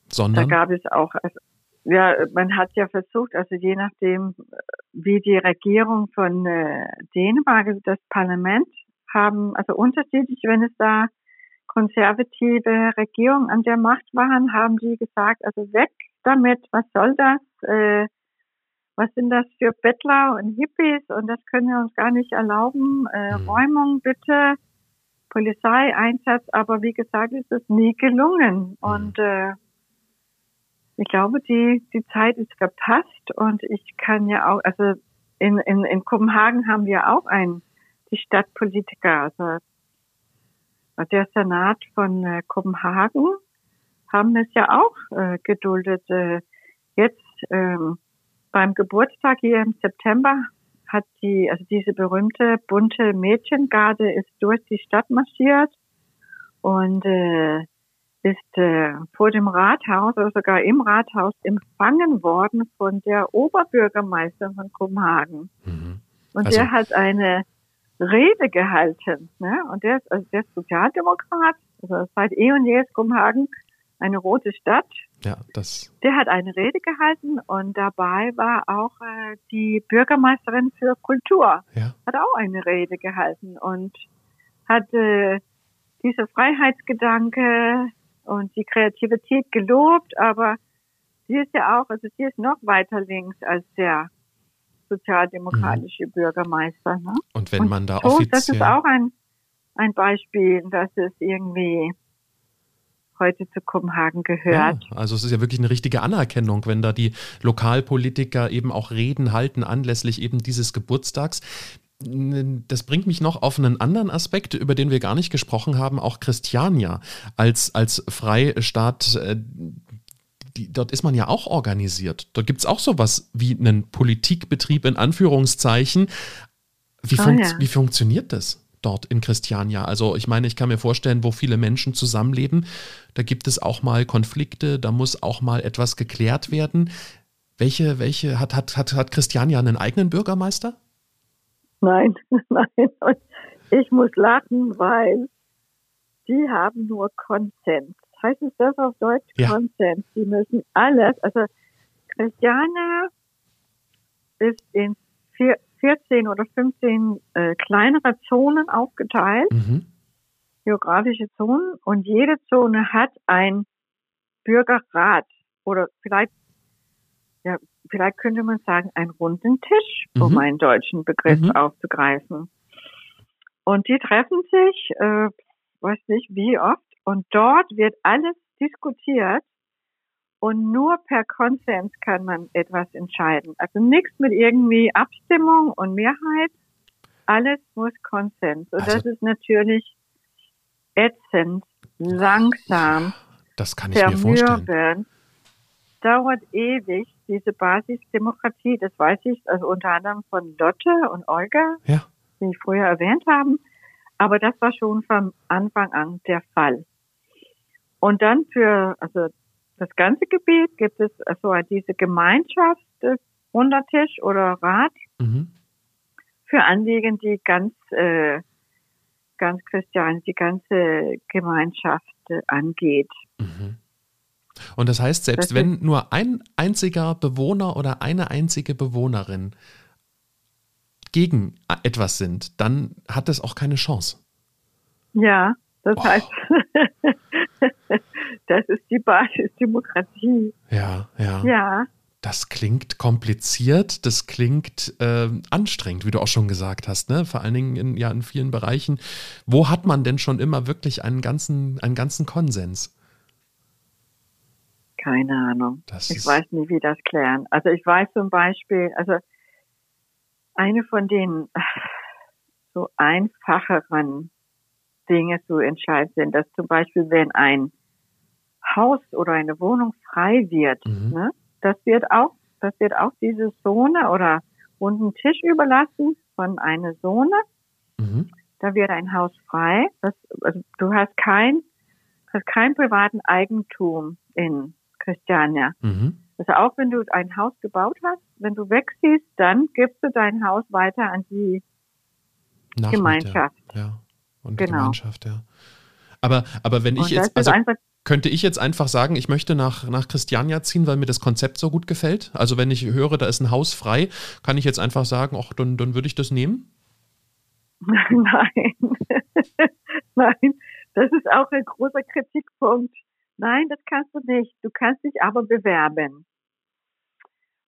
Sondern? Da gab es auch, also, ja, man hat ja versucht, also je nachdem, wie die Regierung von äh, Dänemark, also das Parlament, haben, also unterschiedlich, wenn es da konservative Regierung an der Macht waren, haben die gesagt, also weg damit, was soll das? Äh, was sind das für Bettler und Hippies und das können wir uns gar nicht erlauben. Äh, mhm. Räumung bitte, Polizeieinsatz, aber wie gesagt, ist es nie gelungen. Mhm. Und äh, ich glaube, die, die Zeit ist verpasst und ich kann ja auch, also in, in, in Kopenhagen haben wir auch einen, die Stadtpolitiker, also der Senat von äh, Kopenhagen haben es ja auch äh, geduldet. Äh, jetzt ähm, beim Geburtstag hier im September hat die, also diese berühmte bunte Mädchengarde ist durch die Stadt marschiert und äh, ist äh, vor dem Rathaus oder sogar im Rathaus empfangen worden von der Oberbürgermeisterin von Kopenhagen. Mhm. Und also, der hat eine Rede gehalten. Ne? Und der ist, also der ist Sozialdemokrat, also seit eh und je ist Kopenhagen eine rote Stadt. Ja, das. Der hat eine Rede gehalten und dabei war auch äh, die Bürgermeisterin für Kultur. Ja. Hat auch eine Rede gehalten und hat äh, diese Freiheitsgedanke und die Kreativität gelobt, aber sie ist ja auch, also sie ist noch weiter links als der sozialdemokratische mhm. Bürgermeister. Ne? Und wenn man da offiziell... Das ist auch ein, ein Beispiel, dass es irgendwie heute zu Kopenhagen gehört. Ja, also es ist ja wirklich eine richtige Anerkennung, wenn da die Lokalpolitiker eben auch Reden halten anlässlich eben dieses Geburtstags. Das bringt mich noch auf einen anderen Aspekt, über den wir gar nicht gesprochen haben, auch Christiania als, als Freistaat äh, die, dort ist man ja auch organisiert. Dort gibt es auch sowas wie einen Politikbetrieb in Anführungszeichen. Wie, oh, ja. wie funktioniert das? dort in Christiania? Also ich meine, ich kann mir vorstellen, wo viele Menschen zusammenleben, da gibt es auch mal Konflikte, da muss auch mal etwas geklärt werden. Welche, welche, hat, hat, hat, hat Christiania einen eigenen Bürgermeister? Nein, nein. Und ich muss lachen, weil die haben nur Konsens. Heißt es das auf Deutsch? Ja. Konsens. Die müssen alles, also Christiania ist in vier, 14 oder 15 äh, kleinere Zonen aufgeteilt, Mhm. geografische Zonen, und jede Zone hat ein Bürgerrat oder vielleicht, ja, vielleicht könnte man sagen, einen runden Tisch, um Mhm. einen deutschen Begriff Mhm. aufzugreifen. Und die treffen sich, äh, weiß nicht wie oft, und dort wird alles diskutiert und nur per Konsens kann man etwas entscheiden. Also nichts mit irgendwie Abstimmung und Mehrheit. Alles muss Konsens. Und Also- das ist natürlich ätzend, langsam, Das kann ich mir vorstellen. dauert ewig, diese Basisdemokratie, das weiß ich, also unter anderem von Lotte und Olga, Ja. die ich früher erwähnt haben. Aber das war schon von Anfang an der Fall. Und dann für also das ganze Gebiet gibt es also diese Gemeinschaft, äh, runder Tisch oder Rat Mhm. für Anliegen, die ganz äh, ganz Christian, die ganze Gemeinschaft äh, angeht. Mhm. Und das heißt, selbst Das wenn nur ein einziger Bewohner oder eine einzige Bewohnerin gegen etwas sind, dann hat es auch keine Chance. Ja, das Oh. heißt, das ist die Basisdemokratie. Ja, ja. Ja, Das klingt kompliziert, das klingt ähm, anstrengend, wie du auch schon gesagt hast, ne? Vor allen Dingen in, ja, in vielen Bereichen. Wo hat man denn schon immer wirklich einen ganzen, einen ganzen Konsens? keine Ahnung. Das Ich weiß nicht, wie das klären. Also ich weiß zum Beispiel, also eine von den so einfacheren Dinge zu entscheiden sind, dass zum Beispiel, wenn ein Haus oder eine Wohnung frei wird, Mhm. ne, das wird auch, das wird auch diese Zone oder runden Tisch überlassen von einer Zone. Mhm. Da wird ein Haus frei. Das, also du hast kein, hast kein privaten Eigentum in Christiania. Mhm. Also auch wenn du ein Haus gebaut hast, wenn du wegziehst, dann gibst du dein Haus weiter an die. Gemeinschaft. Ja. Und die Genau. Gemeinschaft, ja. Aber, aber wenn ich Und jetzt, also könnte ich jetzt einfach sagen, ich möchte nach, nach Christiania ziehen, weil mir das Konzept so gut gefällt? Also wenn ich höre, da ist ein Haus frei, kann ich jetzt einfach sagen, ach, dann, dann würde ich das nehmen? nein, nein, das ist auch ein großer Kritikpunkt. Nein, das kannst du nicht. Du kannst dich aber bewerben.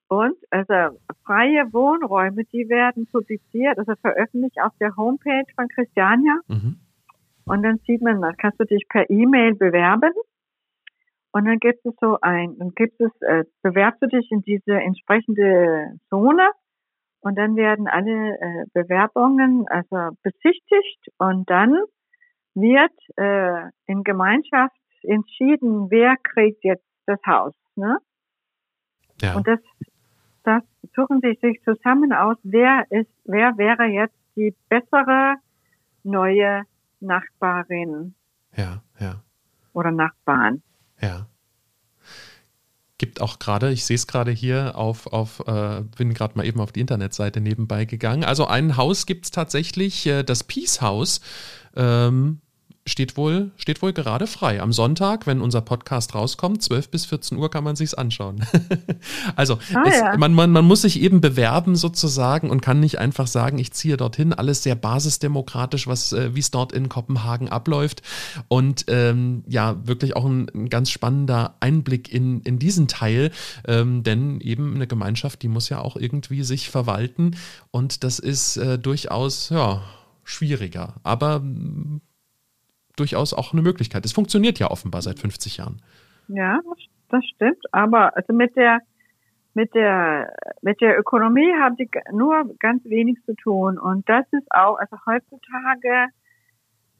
Und also freie Wohnräume, die werden publiziert, also veröffentlicht auf der Homepage von Christiania. Mhm. Und dann sieht man, dann kannst du dich per E-Mail bewerben. Und dann gibt es so ein, dann gibt es, äh, bewerbst du dich in diese entsprechende Zone. Und dann werden alle äh, Bewerbungen also besichtigt und dann wird äh, in Gemeinschaft entschieden, wer kriegt jetzt das Haus. Ne? Ja. Und das, das suchen sie sich zusammen aus, wer ist, wer wäre jetzt die bessere neue Nachbarin ja, ja. oder Nachbarn. Ja. Gibt auch gerade, ich sehe es gerade hier auf, auf äh, bin gerade mal eben auf die Internetseite nebenbei gegangen. Also ein Haus gibt es tatsächlich, äh, das Peace House. Ähm, steht wohl, steht wohl gerade frei. Am Sonntag, wenn unser Podcast rauskommt, 12 bis 14 Uhr kann man sich's anschauen. also Ah, es, ja. man, man, man muss sich eben bewerben sozusagen und kann nicht einfach sagen, ich ziehe dorthin. Alles sehr basisdemokratisch, was äh, wie es dort in Kopenhagen abläuft. Und ähm, ja, wirklich auch ein, ein ganz spannender Einblick in, in diesen Teil. Ähm, denn eben eine Gemeinschaft, die muss ja auch irgendwie sich verwalten. Und das ist äh, durchaus, ja, schwieriger. Aber durchaus auch eine Möglichkeit. Es funktioniert ja offenbar seit 50 Jahren. Ja, das, stimmt. Aber also mit der mit der mit der Ökonomie haben die nur ganz wenig zu tun. Und das ist auch, also heutzutage,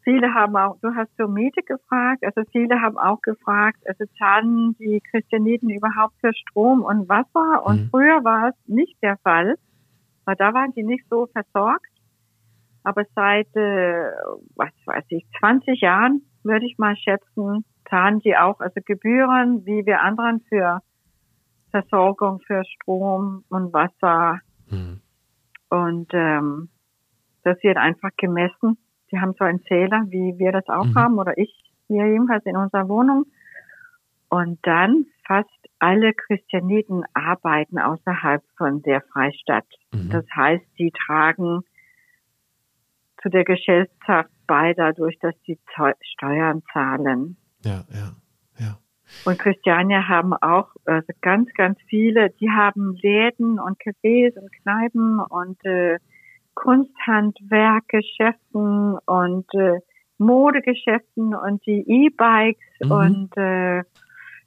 viele haben auch, du hast zur Miete gefragt, also viele haben auch gefragt, also zahlen die Christianiten überhaupt für Strom und Wasser? Und Mhm. früher war es nicht der Fall, weil da waren die nicht so versorgt. Aber seit, äh, was weiß ich, 20 Jahren, würde ich mal schätzen, zahlen die auch also Gebühren, wie wir anderen für Versorgung, für Strom und Wasser. Mhm. Und ähm, das wird einfach gemessen. Die haben so einen Zähler, wie wir das auch mhm. haben, oder ich hier jedenfalls in unserer Wohnung. Und dann fast alle Christianiten arbeiten außerhalb von der Freistadt. Mhm. Das heißt, die tragen zu der Gesellschaft bei, dadurch, dass sie Steuern zahlen. Ja, ja, ja. Und Christianier haben auch also ganz, ganz viele, die haben Läden und Cafés und Kneipen und äh, Kunsthandwerkgeschäften und äh, Modegeschäften und die E-Bikes mhm. und äh,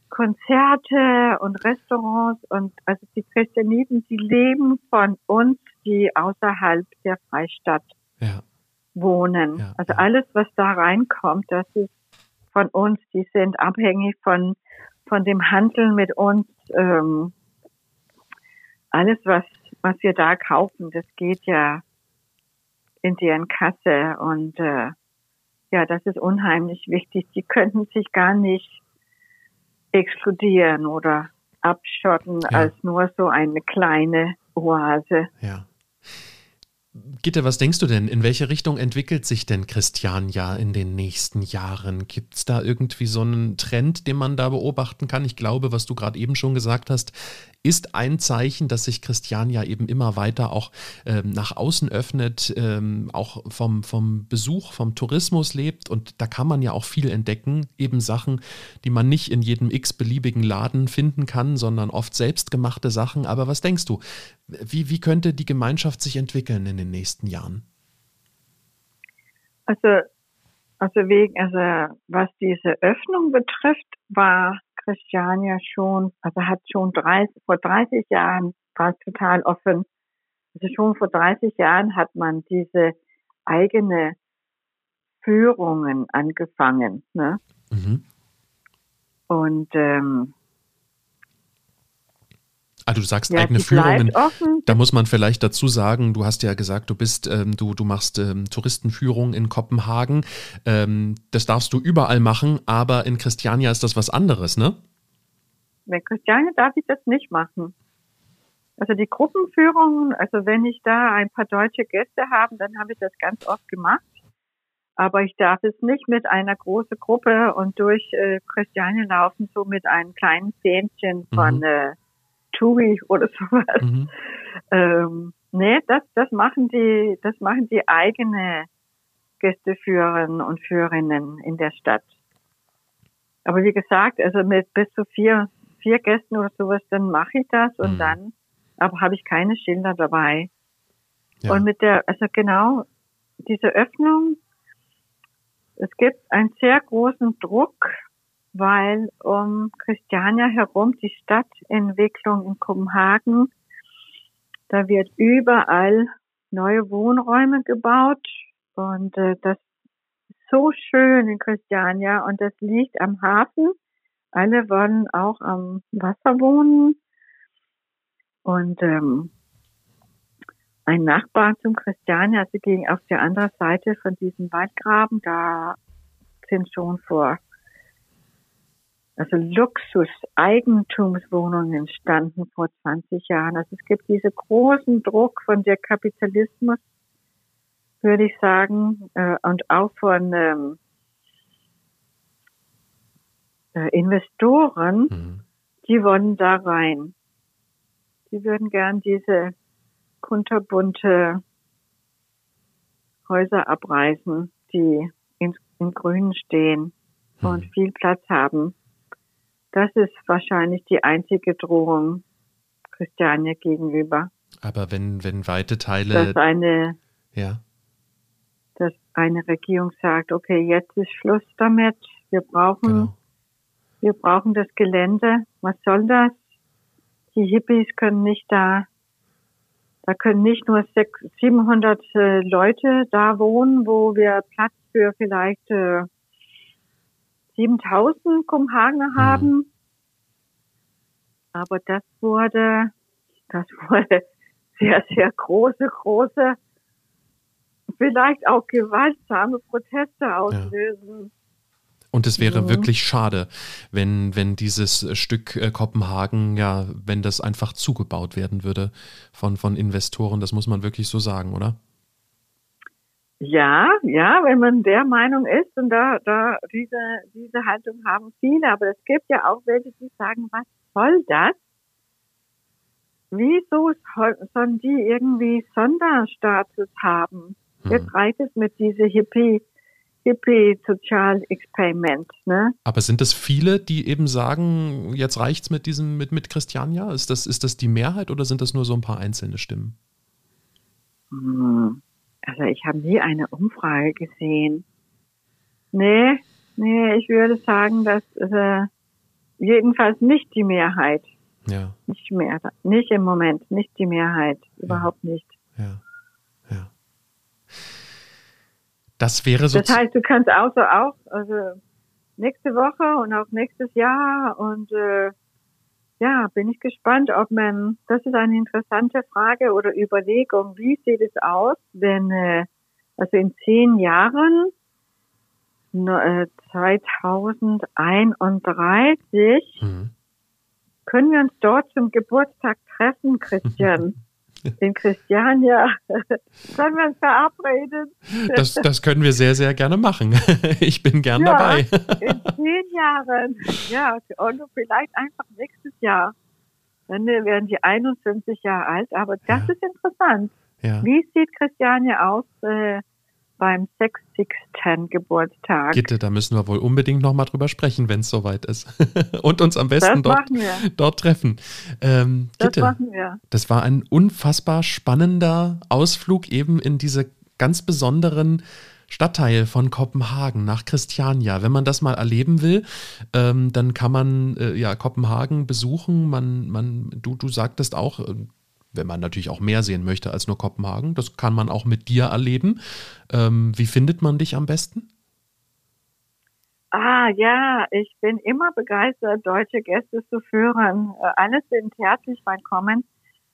Konzerte und Restaurants und also die Christianiten, die leben von uns, die außerhalb der Freistadt ja. Wohnen. Ja, also alles, was da reinkommt, das ist von uns. Die sind abhängig von von dem Handel mit uns. Ähm, alles, was was wir da kaufen, das geht ja in deren Kasse und äh, ja, das ist unheimlich wichtig. Die könnten sich gar nicht exkludieren oder abschotten ja. als nur so eine kleine Oase. Ja. Gitte, was denkst du denn? In welche Richtung entwickelt sich denn Christiania in den nächsten Jahren? Gibt es da irgendwie so einen Trend, den man da beobachten kann? Ich glaube, was du gerade eben schon gesagt hast, ist ein Zeichen, dass sich Christiania eben immer weiter auch ähm, nach außen öffnet, ähm, auch vom, vom Besuch, vom Tourismus lebt. Und da kann man ja auch viel entdecken, eben Sachen, die man nicht in jedem x-beliebigen Laden finden kann, sondern oft selbstgemachte Sachen. Aber was denkst du? Wie, wie könnte die Gemeinschaft sich entwickeln in den nächsten Jahren? Also, also wegen, also was diese Öffnung betrifft, war Christiania schon, also hat schon 30, vor 30 Jahren war es total offen. Also schon vor 30 Jahren hat man diese eigene Führungen angefangen. Ne? Mhm. Und ähm, Ah, du sagst ja, eigene Führungen. Da muss man vielleicht dazu sagen, du hast ja gesagt, du bist, ähm, du, du machst ähm, Touristenführung in Kopenhagen. Ähm, das darfst du überall machen, aber in Christiania ist das was anderes, ne? In Christiania darf ich das nicht machen. Also die Gruppenführungen, also wenn ich da ein paar deutsche Gäste habe, dann habe ich das ganz oft gemacht. Aber ich darf es nicht mit einer großen Gruppe und durch äh, Christiania laufen, so mit einem kleinen Fähnchen von mhm. äh, TUI oder sowas. Mhm. Ähm, nee, das, das machen die, das machen die eigene Gästeführerinnen und Führerinnen in der Stadt. Aber wie gesagt, also mit bis zu vier, vier Gästen oder sowas, dann mache ich das und mhm. dann, aber habe ich keine Schilder dabei. Ja. Und mit der, also genau, diese Öffnung, es gibt einen sehr großen Druck weil um Christiania herum die Stadtentwicklung in Kopenhagen, da wird überall neue Wohnräume gebaut und äh, das ist so schön in Christiania und das liegt am Hafen. Alle wollen auch am Wasser wohnen und ähm, ein Nachbar zum Christiania, also gegen auf der anderen Seite von diesem Waldgraben, da sind schon vor also Luxus-Eigentumswohnungen entstanden vor 20 Jahren. Also es gibt diesen großen Druck von der Kapitalismus, würde ich sagen, äh, und auch von ähm, äh, Investoren, mhm. die wollen da rein. Die würden gern diese kunterbunte Häuser abreißen, die in, in Grün stehen mhm. und viel Platz haben. Das ist wahrscheinlich die einzige Drohung Christiania gegenüber. Aber wenn, wenn weite Teile. Dass eine, ja. dass eine Regierung sagt, okay, jetzt ist Schluss damit. Wir brauchen, genau. wir brauchen das Gelände. Was soll das? Die Hippies können nicht da, da können nicht nur 600, 700 äh, Leute da wohnen, wo wir Platz für vielleicht äh, 7000 Kopenhagener mhm. haben. Aber das wurde, das wurde sehr, sehr große, große vielleicht auch gewaltsame Proteste auslösen. Und es wäre mhm. wirklich schade, wenn, wenn dieses Stück äh, Kopenhagen, ja, wenn das einfach zugebaut werden würde von, von Investoren. Das muss man wirklich so sagen, oder? Ja, ja, wenn man der Meinung ist und da, da diese, diese Haltung haben viele, aber es gibt ja auch welche, die sagen, was soll das? Wieso sollen die irgendwie Sonderstatus haben? Hm. Jetzt reicht es mit diese Hippie, Hippie-Sozialexperiment, ne? Aber sind das viele, die eben sagen, jetzt reicht's mit diesem, mit, mit Christiania? Ist das, ist das die Mehrheit oder sind das nur so ein paar einzelne Stimmen? Hm. Also ich habe nie eine Umfrage gesehen. Nee, nee, ich würde sagen, dass äh, jedenfalls nicht die Mehrheit. Ja. Nicht mehr, nicht im Moment, nicht die Mehrheit, überhaupt ja. nicht. Ja, ja. Das wäre so. Das heißt, du kannst auch so auch, also nächste Woche und auch nächstes Jahr und äh, ja, bin ich gespannt, ob man, das ist eine interessante Frage oder Überlegung, wie sieht es aus, wenn, äh, also in zehn Jahren, äh, 2031, mhm. können wir uns dort zum Geburtstag treffen, Christian? Den Christian, ja. Sollen wir uns verabreden? Das, das können wir sehr, sehr gerne machen. Ich bin gern ja, dabei. In zehn Jahren. Ja, und vielleicht einfach nächstes Jahr. Dann werden die 51 Jahre alt. Aber das ja. ist interessant. Ja. Wie sieht Christiane aus äh, beim 60. Geburtstag. Gitte, da müssen wir wohl unbedingt nochmal drüber sprechen, wenn es soweit ist. Und uns am besten dort, dort treffen. Ähm, das Gitte, machen wir. Das war ein unfassbar spannender Ausflug eben in diese ganz besonderen Stadtteil von Kopenhagen nach Christiania. Wenn man das mal erleben will, ähm, dann kann man äh, ja Kopenhagen besuchen. Man, man, du, du sagtest auch, wenn man natürlich auch mehr sehen möchte als nur Kopenhagen. Das kann man auch mit dir erleben. Ähm, wie findet man dich am besten? Ah ja, ich bin immer begeistert, deutsche Gäste zu führen. Äh, alle sind herzlich willkommen.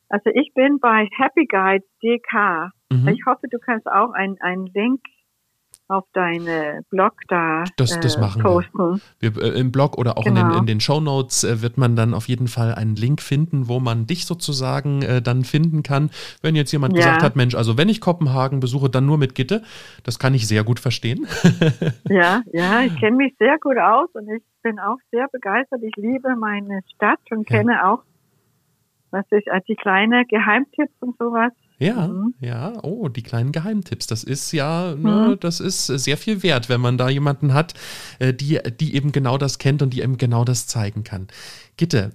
Also ich bin bei Happy Guides DK. Mhm. Ich hoffe, du kannst auch einen Link auf deine Blog da das, das äh, machen posten. Wir. wir äh, Im Blog oder auch genau. in den, in den Show Notes äh, wird man dann auf jeden Fall einen Link finden, wo man dich sozusagen äh, dann finden kann. Wenn jetzt jemand ja. gesagt hat, Mensch, also wenn ich Kopenhagen besuche, dann nur mit Gitte, das kann ich sehr gut verstehen. ja, ja, ich kenne mich sehr gut aus und ich bin auch sehr begeistert. Ich liebe meine Stadt und kenne ja. auch, was ist, äh, die kleine Geheimtipps und sowas. Ja, mhm. ja, oh, die kleinen Geheimtipps. Das ist ja, ne, mhm. das ist sehr viel wert, wenn man da jemanden hat, äh, die, die eben genau das kennt und die eben genau das zeigen kann. Gitte,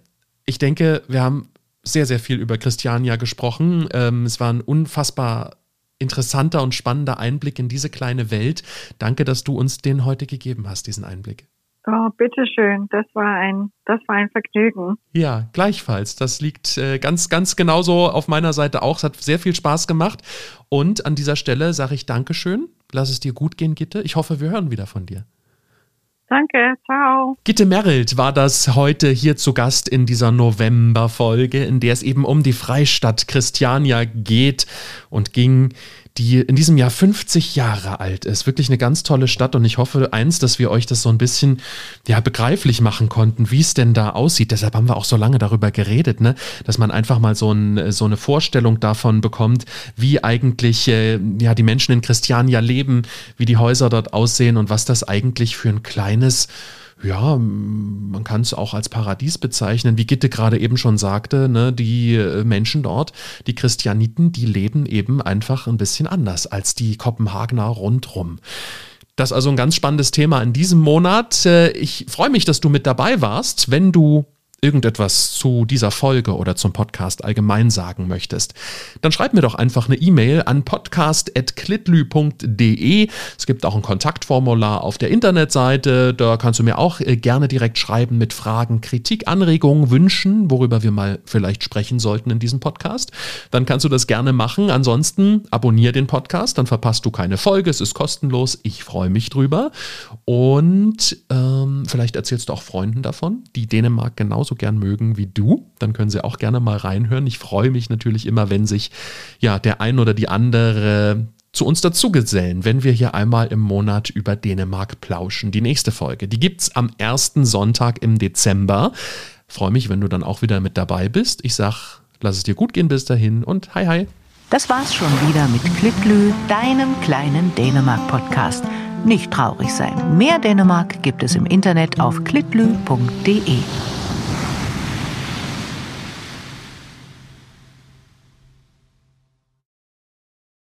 ich denke, wir haben sehr, sehr viel über Christiania gesprochen. Ähm, es war ein unfassbar interessanter und spannender Einblick in diese kleine Welt. Danke, dass du uns den heute gegeben hast, diesen Einblick. Oh, bitteschön. Das war ein, das war ein Vergnügen. Ja, gleichfalls. Das liegt äh, ganz, ganz genauso auf meiner Seite auch. Es hat sehr viel Spaß gemacht. Und an dieser Stelle sage ich Dankeschön. Lass es dir gut gehen, Gitte. Ich hoffe, wir hören wieder von dir. Danke, ciao. Gitte Merrilt war das heute hier zu Gast in dieser November-Folge, in der es eben um die Freistadt Christiania geht und ging die in diesem Jahr 50 Jahre alt ist. Wirklich eine ganz tolle Stadt und ich hoffe eins, dass wir euch das so ein bisschen ja, begreiflich machen konnten, wie es denn da aussieht. Deshalb haben wir auch so lange darüber geredet, ne? dass man einfach mal so, ein, so eine Vorstellung davon bekommt, wie eigentlich äh, ja, die Menschen in Christiania leben, wie die Häuser dort aussehen und was das eigentlich für ein kleines ja, man kann es auch als Paradies bezeichnen, wie Gitte gerade eben schon sagte, ne, die äh, Menschen dort, die Christianiten, die leben eben einfach ein bisschen anders als die Kopenhagener rundrum. Das ist also ein ganz spannendes Thema in diesem Monat. Äh, ich freue mich, dass du mit dabei warst. Wenn du irgendetwas zu dieser Folge oder zum Podcast allgemein sagen möchtest, dann schreib mir doch einfach eine E-Mail an podcast.klitlü.de. Es gibt auch ein Kontaktformular auf der Internetseite. Da kannst du mir auch äh, gerne direkt schreiben mit Fragen, Kritik, Anregungen, Wünschen, worüber wir mal vielleicht sprechen sollten in diesem Podcast. Dann kannst du das gerne machen. Ansonsten abonniere den Podcast, dann verpasst du keine Folge. Es ist kostenlos. Ich freue mich drüber. Und ähm, vielleicht erzählst du auch Freunden davon, die Dänemark genauso genauso gern mögen wie du, dann können sie auch gerne mal reinhören. Ich freue mich natürlich immer, wenn sich ja der ein oder die andere zu uns dazugesellen, wenn wir hier einmal im Monat über Dänemark plauschen. Die nächste Folge, die gibt's am ersten Sonntag im Dezember. Freue mich, wenn du dann auch wieder mit dabei bist. Ich sag, lass es dir gut gehen bis dahin und hi hi. Das war's schon wieder mit Klitlü, deinem kleinen Dänemark-Podcast. Nicht traurig sein. Mehr Dänemark gibt es im Internet auf klitlü.de.